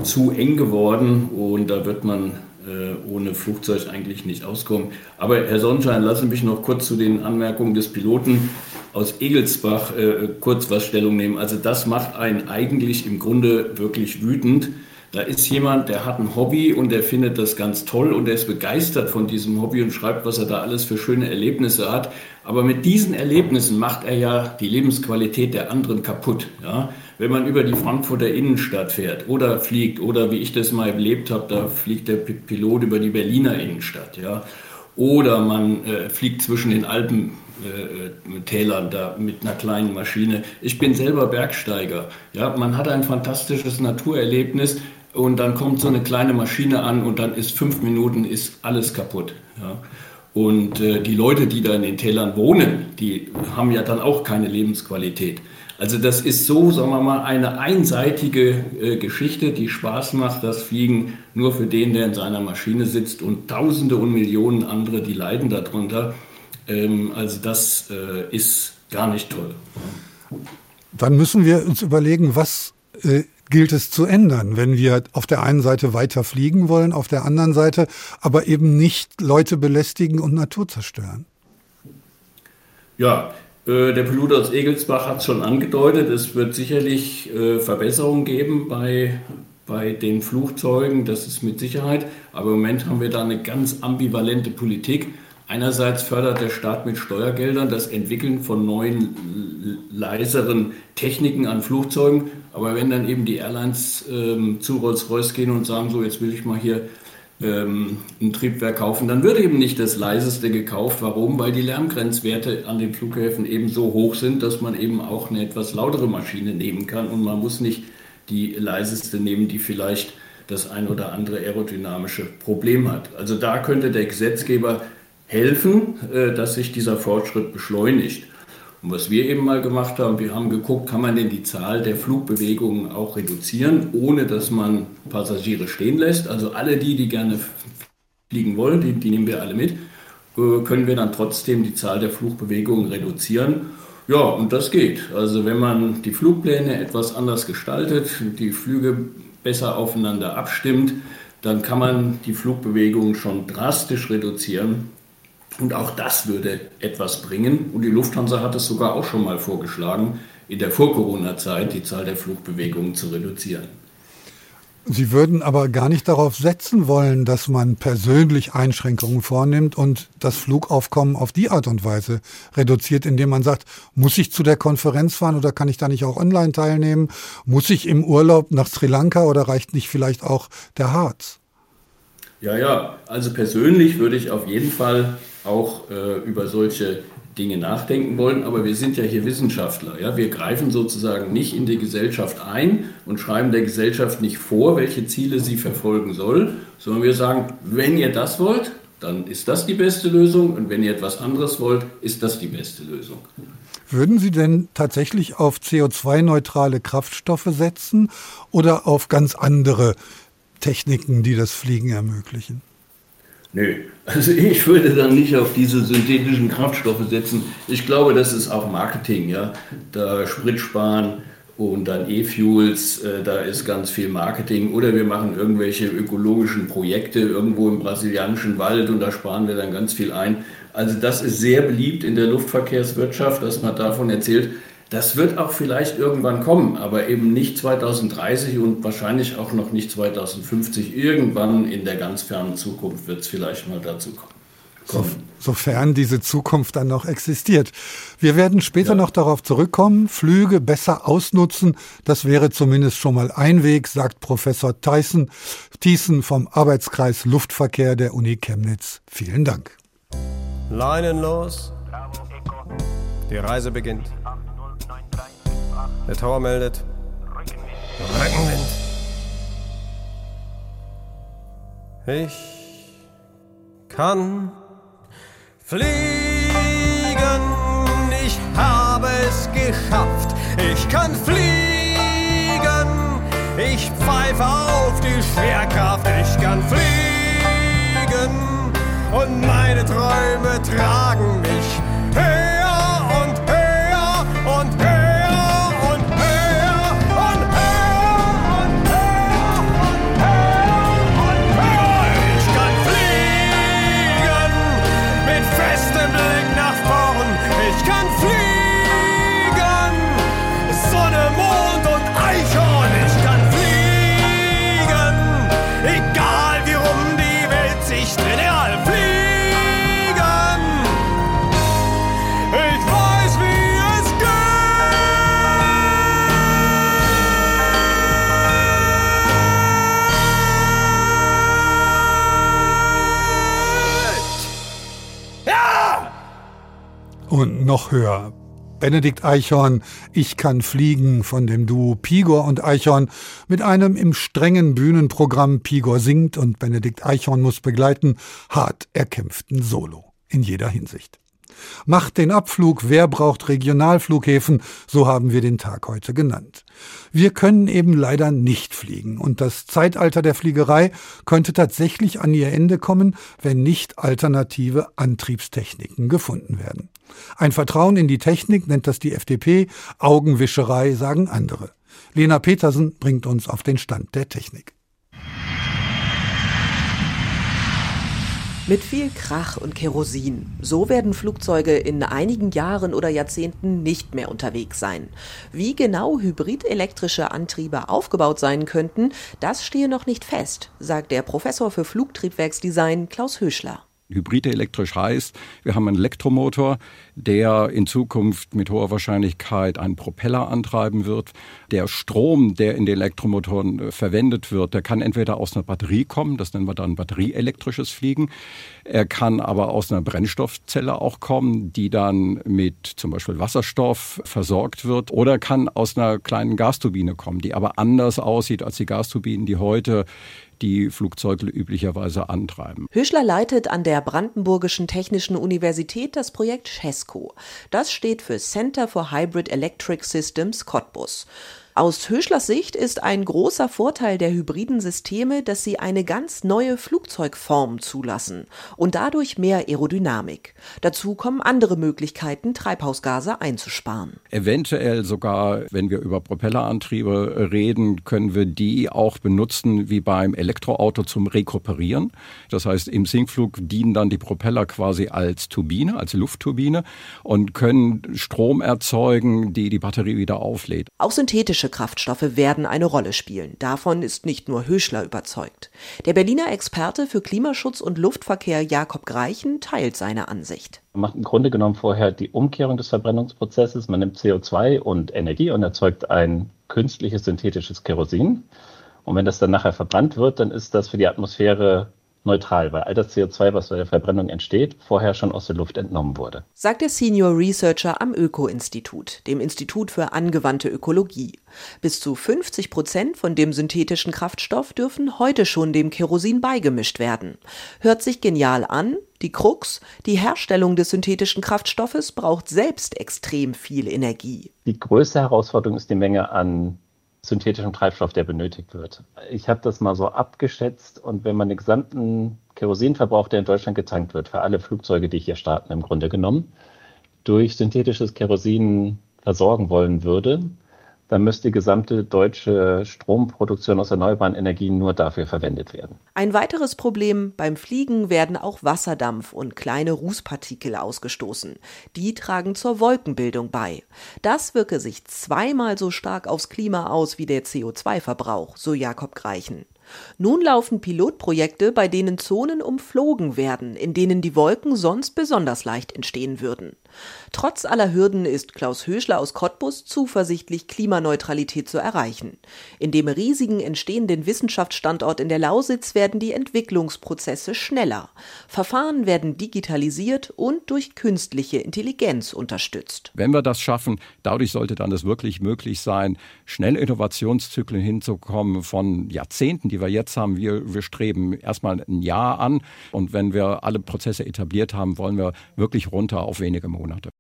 zu eng geworden und da wird man äh, ohne Flugzeug eigentlich nicht auskommen. Aber Herr Sonnenschein, lassen Sie mich noch kurz zu den Anmerkungen des Piloten aus Egelsbach kurz was Stellung nehmen. Also das macht einen eigentlich im Grunde wirklich wütend da ist jemand, der hat ein Hobby und der findet das ganz toll und der ist begeistert von diesem Hobby und schreibt, was er da alles für schöne Erlebnisse hat. Aber mit diesen Erlebnissen macht er ja die Lebensqualität der anderen kaputt. Ja? Wenn man über die Frankfurter Innenstadt fährt oder fliegt oder wie ich das mal erlebt habe, da fliegt der Pilot über die Berliner Innenstadt. Ja? Oder man äh, fliegt zwischen den Alpen äh, Tälern da mit einer kleinen Maschine. Ich bin selber Bergsteiger. Ja, man hat ein fantastisches Naturerlebnis und dann kommt so eine kleine Maschine an und dann ist fünf Minuten ist alles kaputt. Ja. Und äh, die Leute, die da in den Tälern wohnen, die haben ja dann auch keine Lebensqualität. Also das ist so, sagen wir mal, eine einseitige äh, Geschichte, die Spaß macht, das Fliegen nur für den, der in seiner Maschine sitzt und Tausende und Millionen andere, die leiden darunter. Ähm, also das äh, ist gar nicht toll. Dann müssen wir uns überlegen, was äh, gilt es zu ändern, wenn wir auf der einen Seite weiter fliegen wollen, auf der anderen Seite aber eben nicht Leute belästigen und Natur zerstören. Ja, äh, der Pilot aus Egelsbach hat es schon angedeutet, es wird sicherlich äh, Verbesserungen geben bei, bei den Flugzeugen, das ist mit Sicherheit. Aber im Moment haben wir da eine ganz ambivalente Politik. Einerseits fördert der Staat mit Steuergeldern das Entwickeln von neuen, leiseren Techniken an Flugzeugen. Aber wenn dann eben die Airlines ähm, zu Rolls-Royce gehen und sagen, so jetzt will ich mal hier ähm, ein Triebwerk kaufen, dann wird eben nicht das leiseste gekauft. Warum? Weil die Lärmgrenzwerte an den Flughäfen eben so hoch sind, dass man eben auch eine etwas lautere Maschine nehmen kann und man muss nicht die leiseste nehmen, die vielleicht das ein oder andere aerodynamische Problem hat. Also da könnte der Gesetzgeber helfen, äh, dass sich dieser Fortschritt beschleunigt. Und was wir eben mal gemacht haben, wir haben geguckt, kann man denn die Zahl der Flugbewegungen auch reduzieren, ohne dass man Passagiere stehen lässt. Also alle die, die gerne fliegen wollen, die, die nehmen wir alle mit, äh, können wir dann trotzdem die Zahl der Flugbewegungen reduzieren. Ja, und das geht. Also wenn man die Flugpläne etwas anders gestaltet, die Flüge besser aufeinander abstimmt, dann kann man die Flugbewegungen schon drastisch reduzieren. Und auch das würde etwas bringen. Und die Lufthansa hat es sogar auch schon mal vorgeschlagen, in der Vor-Corona-Zeit die Zahl der Flugbewegungen zu reduzieren. Sie würden aber gar nicht darauf setzen wollen, dass man persönlich Einschränkungen vornimmt und das Flugaufkommen auf die Art und Weise reduziert, indem man sagt, muss ich zu der Konferenz fahren oder kann ich da nicht auch online teilnehmen? Muss ich im Urlaub nach Sri Lanka oder reicht nicht vielleicht auch der Harz? Ja, ja, also persönlich würde ich auf jeden Fall auch äh, über solche Dinge nachdenken wollen, aber wir sind ja hier Wissenschaftler. Ja? Wir greifen sozusagen nicht in die Gesellschaft ein und schreiben der Gesellschaft nicht vor, welche Ziele sie verfolgen soll, sondern wir sagen, wenn ihr das wollt, dann ist das die beste Lösung und wenn ihr etwas anderes wollt, ist das die beste Lösung. Würden Sie denn tatsächlich auf CO2-neutrale Kraftstoffe setzen oder auf ganz andere Techniken, die das Fliegen ermöglichen? Nö, also ich würde dann nicht auf diese synthetischen Kraftstoffe setzen. Ich glaube, das ist auch Marketing, ja. Da Sprit sparen und dann E-Fuels, äh, da ist ganz viel Marketing. Oder wir machen irgendwelche ökologischen Projekte irgendwo im brasilianischen Wald und da sparen wir dann ganz viel ein. Also das ist sehr beliebt in der Luftverkehrswirtschaft, dass man davon erzählt. Das wird auch vielleicht irgendwann kommen, aber eben nicht 2030 und wahrscheinlich auch noch nicht 2050. Irgendwann in der ganz fernen Zukunft wird es vielleicht mal dazu kommen. So, sofern diese Zukunft dann noch existiert. Wir werden später ja. noch darauf zurückkommen, Flüge besser ausnutzen. Das wäre zumindest schon mal ein Weg, sagt Professor Tyson Thiessen vom Arbeitskreis Luftverkehr der Uni Chemnitz. Vielen Dank. Leinen los. Die Reise beginnt. Der Tower meldet. Rückenwind. Ich kann fliegen. Ich habe es geschafft. Ich kann fliegen. Ich pfeife auf die Schwerkraft. Ich kann fliegen. Und meine Träume tragen mich noch höher. Benedikt Eichhorn, Ich kann fliegen von dem Duo Pigor und Eichhorn mit einem im strengen Bühnenprogramm Pigor singt und Benedikt Eichhorn muss begleiten, hart erkämpften Solo in jeder Hinsicht. Macht den Abflug, wer braucht Regionalflughäfen, so haben wir den Tag heute genannt. Wir können eben leider nicht fliegen und das Zeitalter der Fliegerei könnte tatsächlich an ihr Ende kommen, wenn nicht alternative Antriebstechniken gefunden werden. Ein Vertrauen in die Technik nennt das die FDP, Augenwischerei sagen andere. Lena Petersen bringt uns auf den Stand der Technik. Mit viel Krach und Kerosin. So werden Flugzeuge in einigen Jahren oder Jahrzehnten nicht mehr unterwegs sein. Wie genau hybrid-elektrische Antriebe aufgebaut sein könnten, das stehe noch nicht fest, sagt der Professor für Flugtriebwerksdesign Klaus Höschler. Hybride elektrisch heißt, wir haben einen Elektromotor, der in Zukunft mit hoher Wahrscheinlichkeit einen Propeller antreiben wird. Der Strom, der in den Elektromotoren äh, verwendet wird, der kann entweder aus einer Batterie kommen, das nennen wir dann batterieelektrisches Fliegen. Er kann aber aus einer Brennstoffzelle auch kommen, die dann mit zum Beispiel Wasserstoff versorgt wird. Oder kann aus einer kleinen Gasturbine kommen, die aber anders aussieht als die Gasturbinen, die heute die Flugzeuge üblicherweise antreiben. Hüschler leitet an der Brandenburgischen Technischen Universität das Projekt CESCO. Das steht für Center for Hybrid Electric Systems Cottbus. Aus Höschlers Sicht ist ein großer Vorteil der hybriden Systeme, dass sie eine ganz neue Flugzeugform zulassen und dadurch mehr Aerodynamik. Dazu kommen andere Möglichkeiten, Treibhausgase einzusparen. Eventuell sogar, wenn wir über Propellerantriebe reden, können wir die auch benutzen wie beim Elektroauto zum Rekuperieren. Das heißt, im Sinkflug dienen dann die Propeller quasi als Turbine, als Luftturbine und können Strom erzeugen, die die Batterie wieder auflädt. Auch synthetische synthetische Kraftstoffe werden eine Rolle spielen. Davon ist nicht nur Höschler überzeugt. Der Berliner Experte für Klimaschutz und Luftverkehr Jakob Greichen teilt seine Ansicht. Man macht im Grunde genommen vorher die Umkehrung des Verbrennungsprozesses. Man nimmt CO2 und Energie und erzeugt ein künstliches synthetisches Kerosin. Und wenn das dann nachher verbrannt wird, dann ist das für die Atmosphäre neutral, weil all das CO2, was bei der Verbrennung entsteht, vorher schon aus der Luft entnommen wurde. Sagt der Senior Researcher am Öko-Institut, dem Institut für angewandte Ökologie. Bis zu 50 Prozent von dem synthetischen Kraftstoff dürfen heute schon dem Kerosin beigemischt werden. Hört sich genial an, die Krux, die Herstellung des synthetischen Kraftstoffes braucht selbst extrem viel Energie. Die größte Herausforderung ist die Menge an synthetischen Treibstoff, der benötigt wird. Ich habe das mal so abgeschätzt und wenn man den gesamten Kerosinverbrauch, der in Deutschland getankt wird, für alle Flugzeuge, die hier starten, im Grunde genommen, durch synthetisches Kerosin versorgen wollen würde, dann müsste die gesamte deutsche Stromproduktion aus erneuerbaren Energien nur dafür verwendet werden. Ein weiteres Problem, beim Fliegen werden auch Wasserdampf und kleine Rußpartikel ausgestoßen. Die tragen zur Wolkenbildung bei. Das wirke sich zweimal so stark aufs Klima aus wie der CO2-Verbrauch, so Jakob Greichen. Nun laufen Pilotprojekte, bei denen Zonen umflogen werden, in denen die Wolken sonst besonders leicht entstehen würden. Trotz aller Hürden ist Klaus Höschler aus Cottbus zuversichtlich, Klimaneutralität zu erreichen. In dem riesigen entstehenden Wissenschaftsstandort in der Lausitz werden die Entwicklungsprozesse schneller. Verfahren werden digitalisiert und durch künstliche Intelligenz unterstützt. Wenn wir das schaffen, dadurch sollte dann es wirklich möglich sein, schnell Innovationszyklen hinzukommen von Jahrzehnten, die wir jetzt haben. Wir, wir streben erstmal ein Jahr an und wenn wir alle Prozesse etabliert haben, wollen wir wirklich runter auf wenige Monate.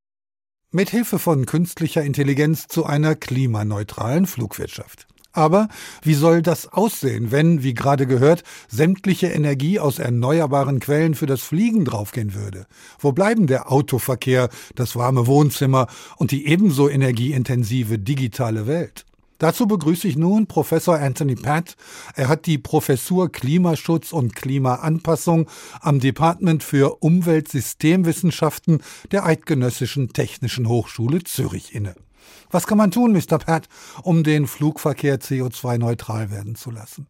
Mit Hilfe von künstlicher Intelligenz zu einer klimaneutralen Flugwirtschaft. Aber wie soll das aussehen, wenn, wie gerade gehört, sämtliche Energie aus erneuerbaren Quellen für das Fliegen draufgehen würde? Wo bleiben der Autoverkehr, das warme Wohnzimmer und die ebenso energieintensive digitale Welt? Dazu begrüße ich nun Professor Anthony Patt. Er hat die Professur Klimaschutz und Klimaanpassung am Department für Umweltsystemwissenschaften der Eidgenössischen Technischen Hochschule Zürich inne. Was kann man tun, Mr. Patt, um den Flugverkehr CO2-neutral werden zu lassen?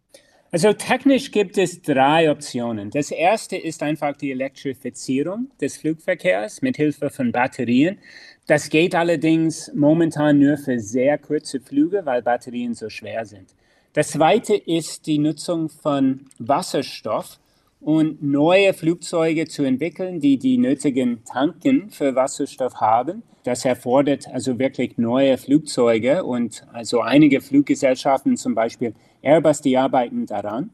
Also technisch gibt es drei Optionen. Das erste ist einfach die Elektrifizierung des Flugverkehrs mit Hilfe von Batterien. Das geht allerdings momentan nur für sehr kurze Flüge, weil Batterien so schwer sind. Das zweite ist die Nutzung von Wasserstoff, und neue Flugzeuge zu entwickeln, die die nötigen Tanken für Wasserstoff haben. Das erfordert also wirklich neue Flugzeuge und also einige Fluggesellschaften, zum Beispiel Airbus, die arbeiten daran.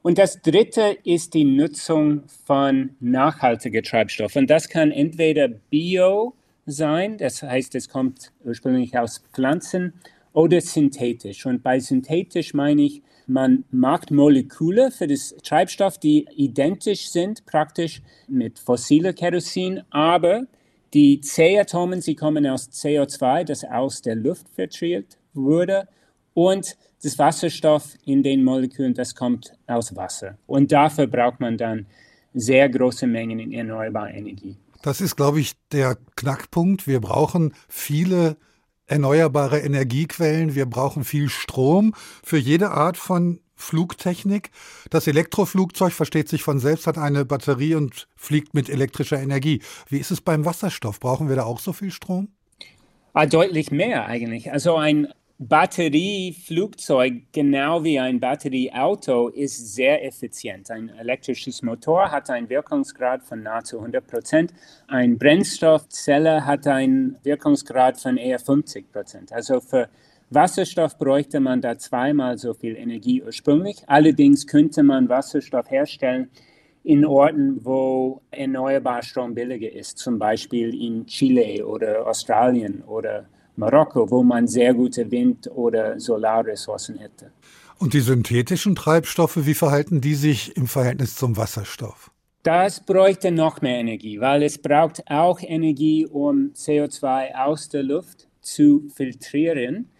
Und das dritte ist die Nutzung von nachhaltigen Treibstoffen. Das kann entweder Bio sein, das heißt, es kommt ursprünglich aus Pflanzen, oder synthetisch. Und bei synthetisch meine ich, man macht Moleküle für das Treibstoff, die identisch sind praktisch mit fossiler Kerosin, aber die C-Atomen, sie kommen aus CO2, das aus der Luft filtriert wurde, und das Wasserstoff in den Molekülen, das kommt aus Wasser. Und dafür braucht man dann sehr große Mengen in erneuerbarer Energie. Das ist, glaube ich, der Knackpunkt. Wir brauchen viele erneuerbare Energiequellen, wir brauchen viel Strom für jede Art von Flugtechnik. Das Elektroflugzeug versteht sich von selbst, hat eine Batterie und fliegt mit elektrischer Energie. Wie ist es beim Wasserstoff? Brauchen wir da auch so viel Strom? Ah, deutlich mehr eigentlich. Also ein Batterieflugzeug, genau wie ein Batterieauto, ist sehr effizient. Ein elektrisches Motor hat einen Wirkungsgrad von nahezu 100 Prozent. Ein Brennstoffzelle hat einen Wirkungsgrad von eher 50 Prozent. Also für Wasserstoff bräuchte man da zweimal so viel Energie ursprünglich. Allerdings könnte man Wasserstoff herstellen in Orten, wo erneuerbarer Strom billiger ist, zum Beispiel in Chile oder Australien oder Marokko, wo man sehr gute Wind- oder Solarressourcen hätte. Und die synthetischen Treibstoffe, wie verhalten die sich im Verhältnis zum Wasserstoff? Das bräuchte noch mehr Energie, weil es braucht auch Energie, um CO2 aus der Luft zu filtrieren.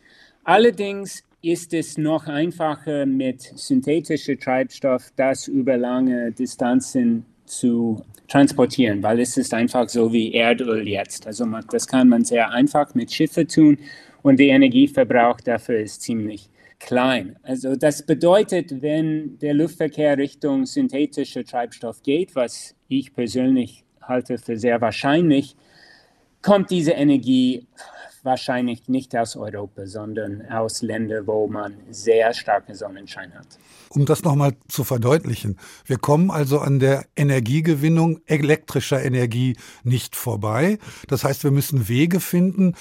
Allerdings ist es noch einfacher mit synthetischem Treibstoff, das über lange Distanzen zu transportieren, weil es ist einfach so wie Erdöl jetzt. Also man, das kann man sehr einfach mit Schiffe tun und der Energieverbrauch dafür ist ziemlich klein. Also das bedeutet, wenn der Luftverkehr Richtung synthetischer Treibstoff geht, was ich persönlich halte für sehr wahrscheinlich, kommt diese Energie wahrscheinlich nicht aus Europa, sondern aus Ländern, wo man sehr starken Sonnenschein hat. Um das nochmal zu verdeutlichen, wir kommen also an der Energiegewinnung elektrischer Energie nicht vorbei. Das heißt, wir müssen Wege finden,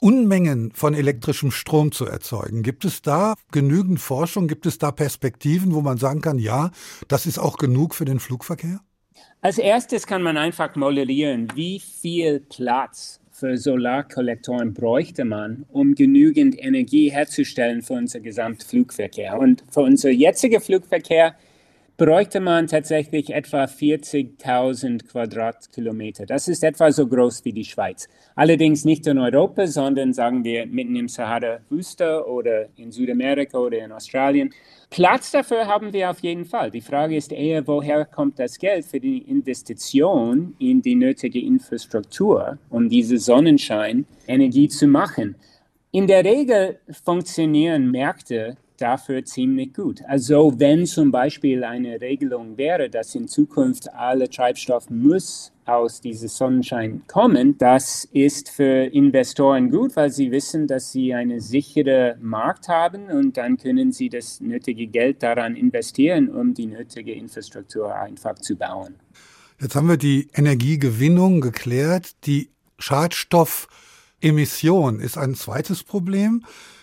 Unmengen von elektrischem Strom zu erzeugen. Gibt es da genügend Forschung? Gibt es da Perspektiven, wo man sagen kann, ja, das ist auch genug für den Flugverkehr? Als erstes kann man einfach modellieren, wie viel Platz für Solarkollektoren bräuchte man, um genügend Energie herzustellen für unser Gesamtflugverkehr. Und für unser jetziger Flugverkehr bräuchte man tatsächlich etwa 40.000 Quadratkilometer. Das ist etwa so groß wie die Schweiz. Allerdings nicht in Europa, sondern sagen wir mitten im Sahara-Wüste oder in Südamerika oder in Australien. Platz dafür haben wir auf jeden Fall. Die Frage ist eher, woher kommt das Geld für die Investition in die nötige Infrastruktur, um diese Sonnenschein Energie zu machen. In der Regel funktionieren Märkte dafür ziemlich gut. Also wenn zum Beispiel eine Regelung wäre, dass in Zukunft alle Treibstoff muss aus diesem Sonnenschein kommen, das ist für Investoren gut, weil sie wissen, dass sie einen sicheren Markt haben und dann können sie das nötige Geld daran investieren, um die nötige Infrastruktur einfach zu bauen. Jetzt haben wir die Energiegewinnung geklärt. Die Schadstoffemission ist ein zweites Problem.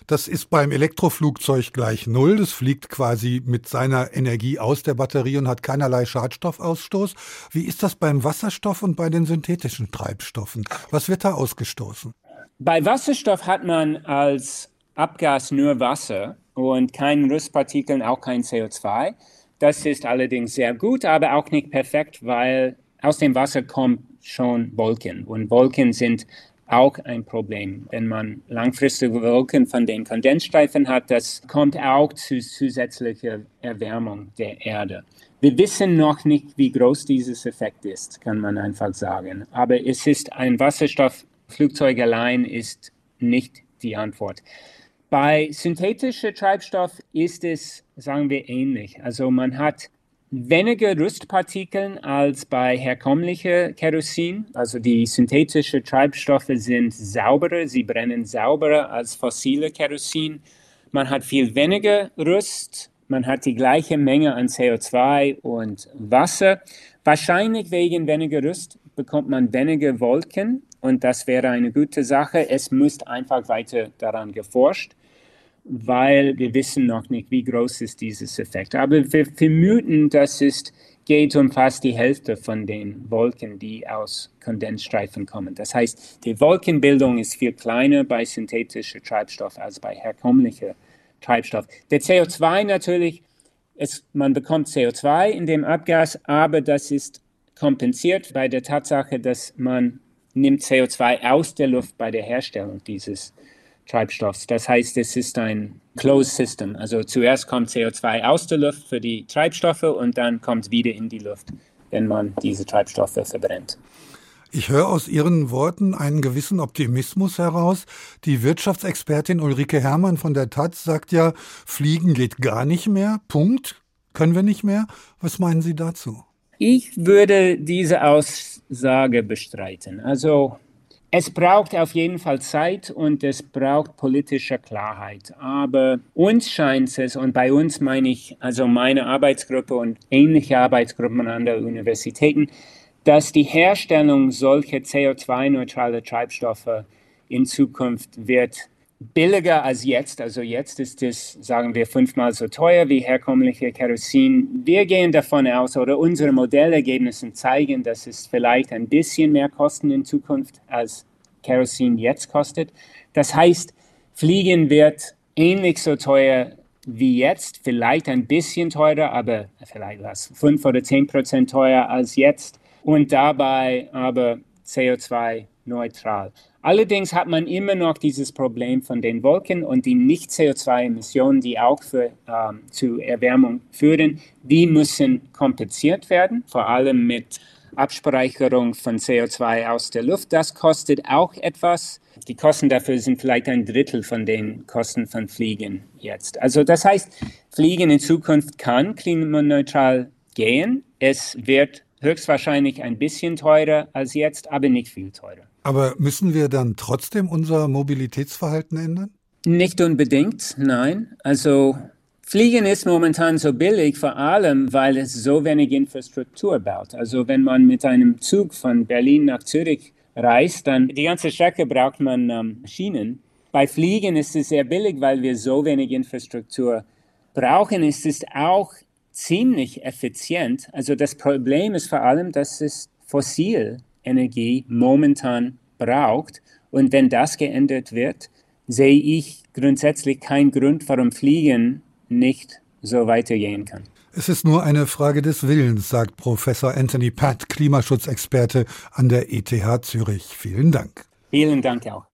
Das ist beim Elektroflugzeug gleich null. Das fliegt quasi mit seiner Energie aus der Batterie und hat keinerlei Schadstoffausstoß. Wie ist das beim Wasserstoff und bei den synthetischen Treibstoffen? Was wird da ausgestoßen? Bei Wasserstoff hat man als Abgas nur Wasser und keine Rüstpartikeln, auch kein CO2. Das ist allerdings sehr gut, aber auch nicht perfekt, weil aus dem Wasser kommt schon Wolken und Wolken sind auch ein Problem. Wenn man langfristige Wolken von den Kondensstreifen hat, das kommt auch zu zusätzlicher Erwärmung der Erde. Wir wissen noch nicht, wie groß dieses Effekt ist, kann man einfach sagen. Aber es ist ein Wasserstoffflugzeug allein ist nicht die Antwort. Bei synthetischer Treibstoff ist es, sagen wir, ähnlich. Also man hat weniger Rüstpartikeln als bei herkömmlicher Kerosin. Also die synthetischen Treibstoffe sind sauberer, sie brennen sauberer als fossile Kerosin. Man hat viel weniger Rüst man hat die gleiche Menge an CO2 und Wasser. Wahrscheinlich wegen weniger Rüst bekommt man weniger Wolken und das wäre eine gute Sache. Es muss einfach weiter daran geforscht, weil wir wissen noch nicht, wie groß ist dieses Effekt. Aber wir vermuten, dass es geht um fast die Hälfte von den Wolken, die aus Kondensstreifen kommen. Das heißt, die Wolkenbildung ist viel kleiner bei synthetischer Treibstoff als bei herkömmlicher Treibstoff. Der CO2 natürlich, es, man bekommt CO2 in dem Abgas, aber das ist kompensiert bei der Tatsache, dass man nimmt CO2 aus der Luft bei der Herstellung dieses Treibstoffs. Das heißt, es ist ein Closed System. Also zuerst kommt CO2 aus der Luft für die Treibstoffe und dann kommt es wieder in die Luft, wenn man diese Treibstoffe verbrennt. Ich höre aus Ihren Worten einen gewissen Optimismus heraus. Die Wirtschaftsexpertin Ulrike Herrmann von der Taz sagt ja, Fliegen geht gar nicht mehr. Punkt. Können wir nicht mehr. Was meinen Sie dazu? Ich würde diese Aussage bestreiten. Also es braucht auf jeden Fall Zeit und es braucht politische Klarheit. Aber uns scheint es, und bei uns meine ich also meine Arbeitsgruppe und ähnliche Arbeitsgruppen an der Universitäten, dass die Herstellung solcher CO2-neutraler Treibstoffe in Zukunft wird billiger als jetzt. Also jetzt ist es, sagen wir, fünfmal so teuer wie herkömmliche Kerosin. Wir gehen davon aus, oder unsere Modellergebnisse zeigen, dass es vielleicht ein bisschen mehr kosten in Zukunft als Kerosin jetzt kostet. Das heißt, Fliegen wird ähnlich so teuer wie jetzt, vielleicht ein bisschen teurer, aber vielleicht was, fünf oder zehn Prozent teurer als jetzt und dabei aber CO2-neutral. Allerdings hat man immer noch dieses Problem von den Wolken und die Nicht-CO2-Emissionen, die auch für, ähm, zu Erwärmung führen, die müssen kompensiert werden, vor allem mit Abspeicherung von CO2 aus der Luft. Das kostet auch etwas. Die Kosten dafür sind vielleicht ein Drittel von den Kosten von Fliegen jetzt. Also das heißt, Fliegen in Zukunft kann klimaneutral gehen. Es wird höchstwahrscheinlich ein bisschen teurer als jetzt, aber nicht viel teurer. Aber müssen wir dann trotzdem unser Mobilitätsverhalten ändern? Nicht unbedingt, nein. Also Fliegen ist momentan so billig, vor allem weil es so wenig Infrastruktur baut. Also wenn man mit einem Zug von Berlin nach Zürich reist, dann die ganze Strecke braucht man ähm, Schienen. Bei Fliegen ist es sehr billig, weil wir so wenig Infrastruktur brauchen. Es ist auch ziemlich effizient. Also das Problem ist vor allem, dass es Fossilenergie momentan braucht. Und wenn das geändert wird, sehe ich grundsätzlich keinen Grund, warum Fliegen nicht so weitergehen kann. Es ist nur eine Frage des Willens, sagt Professor Anthony Patt, Klimaschutzexperte an der ETH Zürich. Vielen Dank. Vielen Dank auch.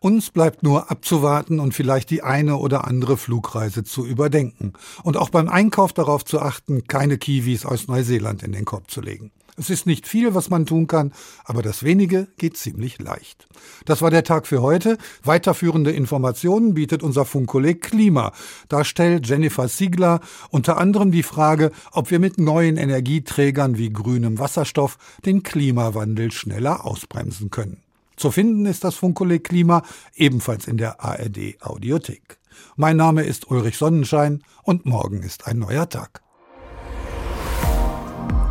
Uns bleibt nur abzuwarten und vielleicht die eine oder andere Flugreise zu überdenken. Und auch beim Einkauf darauf zu achten, keine Kiwis aus Neuseeland in den Korb zu legen. Es ist nicht viel, was man tun kann, aber das wenige geht ziemlich leicht. Das war der Tag für heute. Weiterführende Informationen bietet unser Funkkolleg Klima. Da stellt Jennifer Siegler unter anderem die Frage, ob wir mit neuen Energieträgern wie grünem Wasserstoff den Klimawandel schneller ausbremsen können. Zu finden ist das Funkkolleg Klima ebenfalls in der ARD Audiothek. Mein Name ist Ulrich Sonnenschein und morgen ist ein neuer Tag.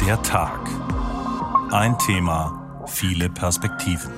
Der Tag. Ein Thema, viele Perspektiven.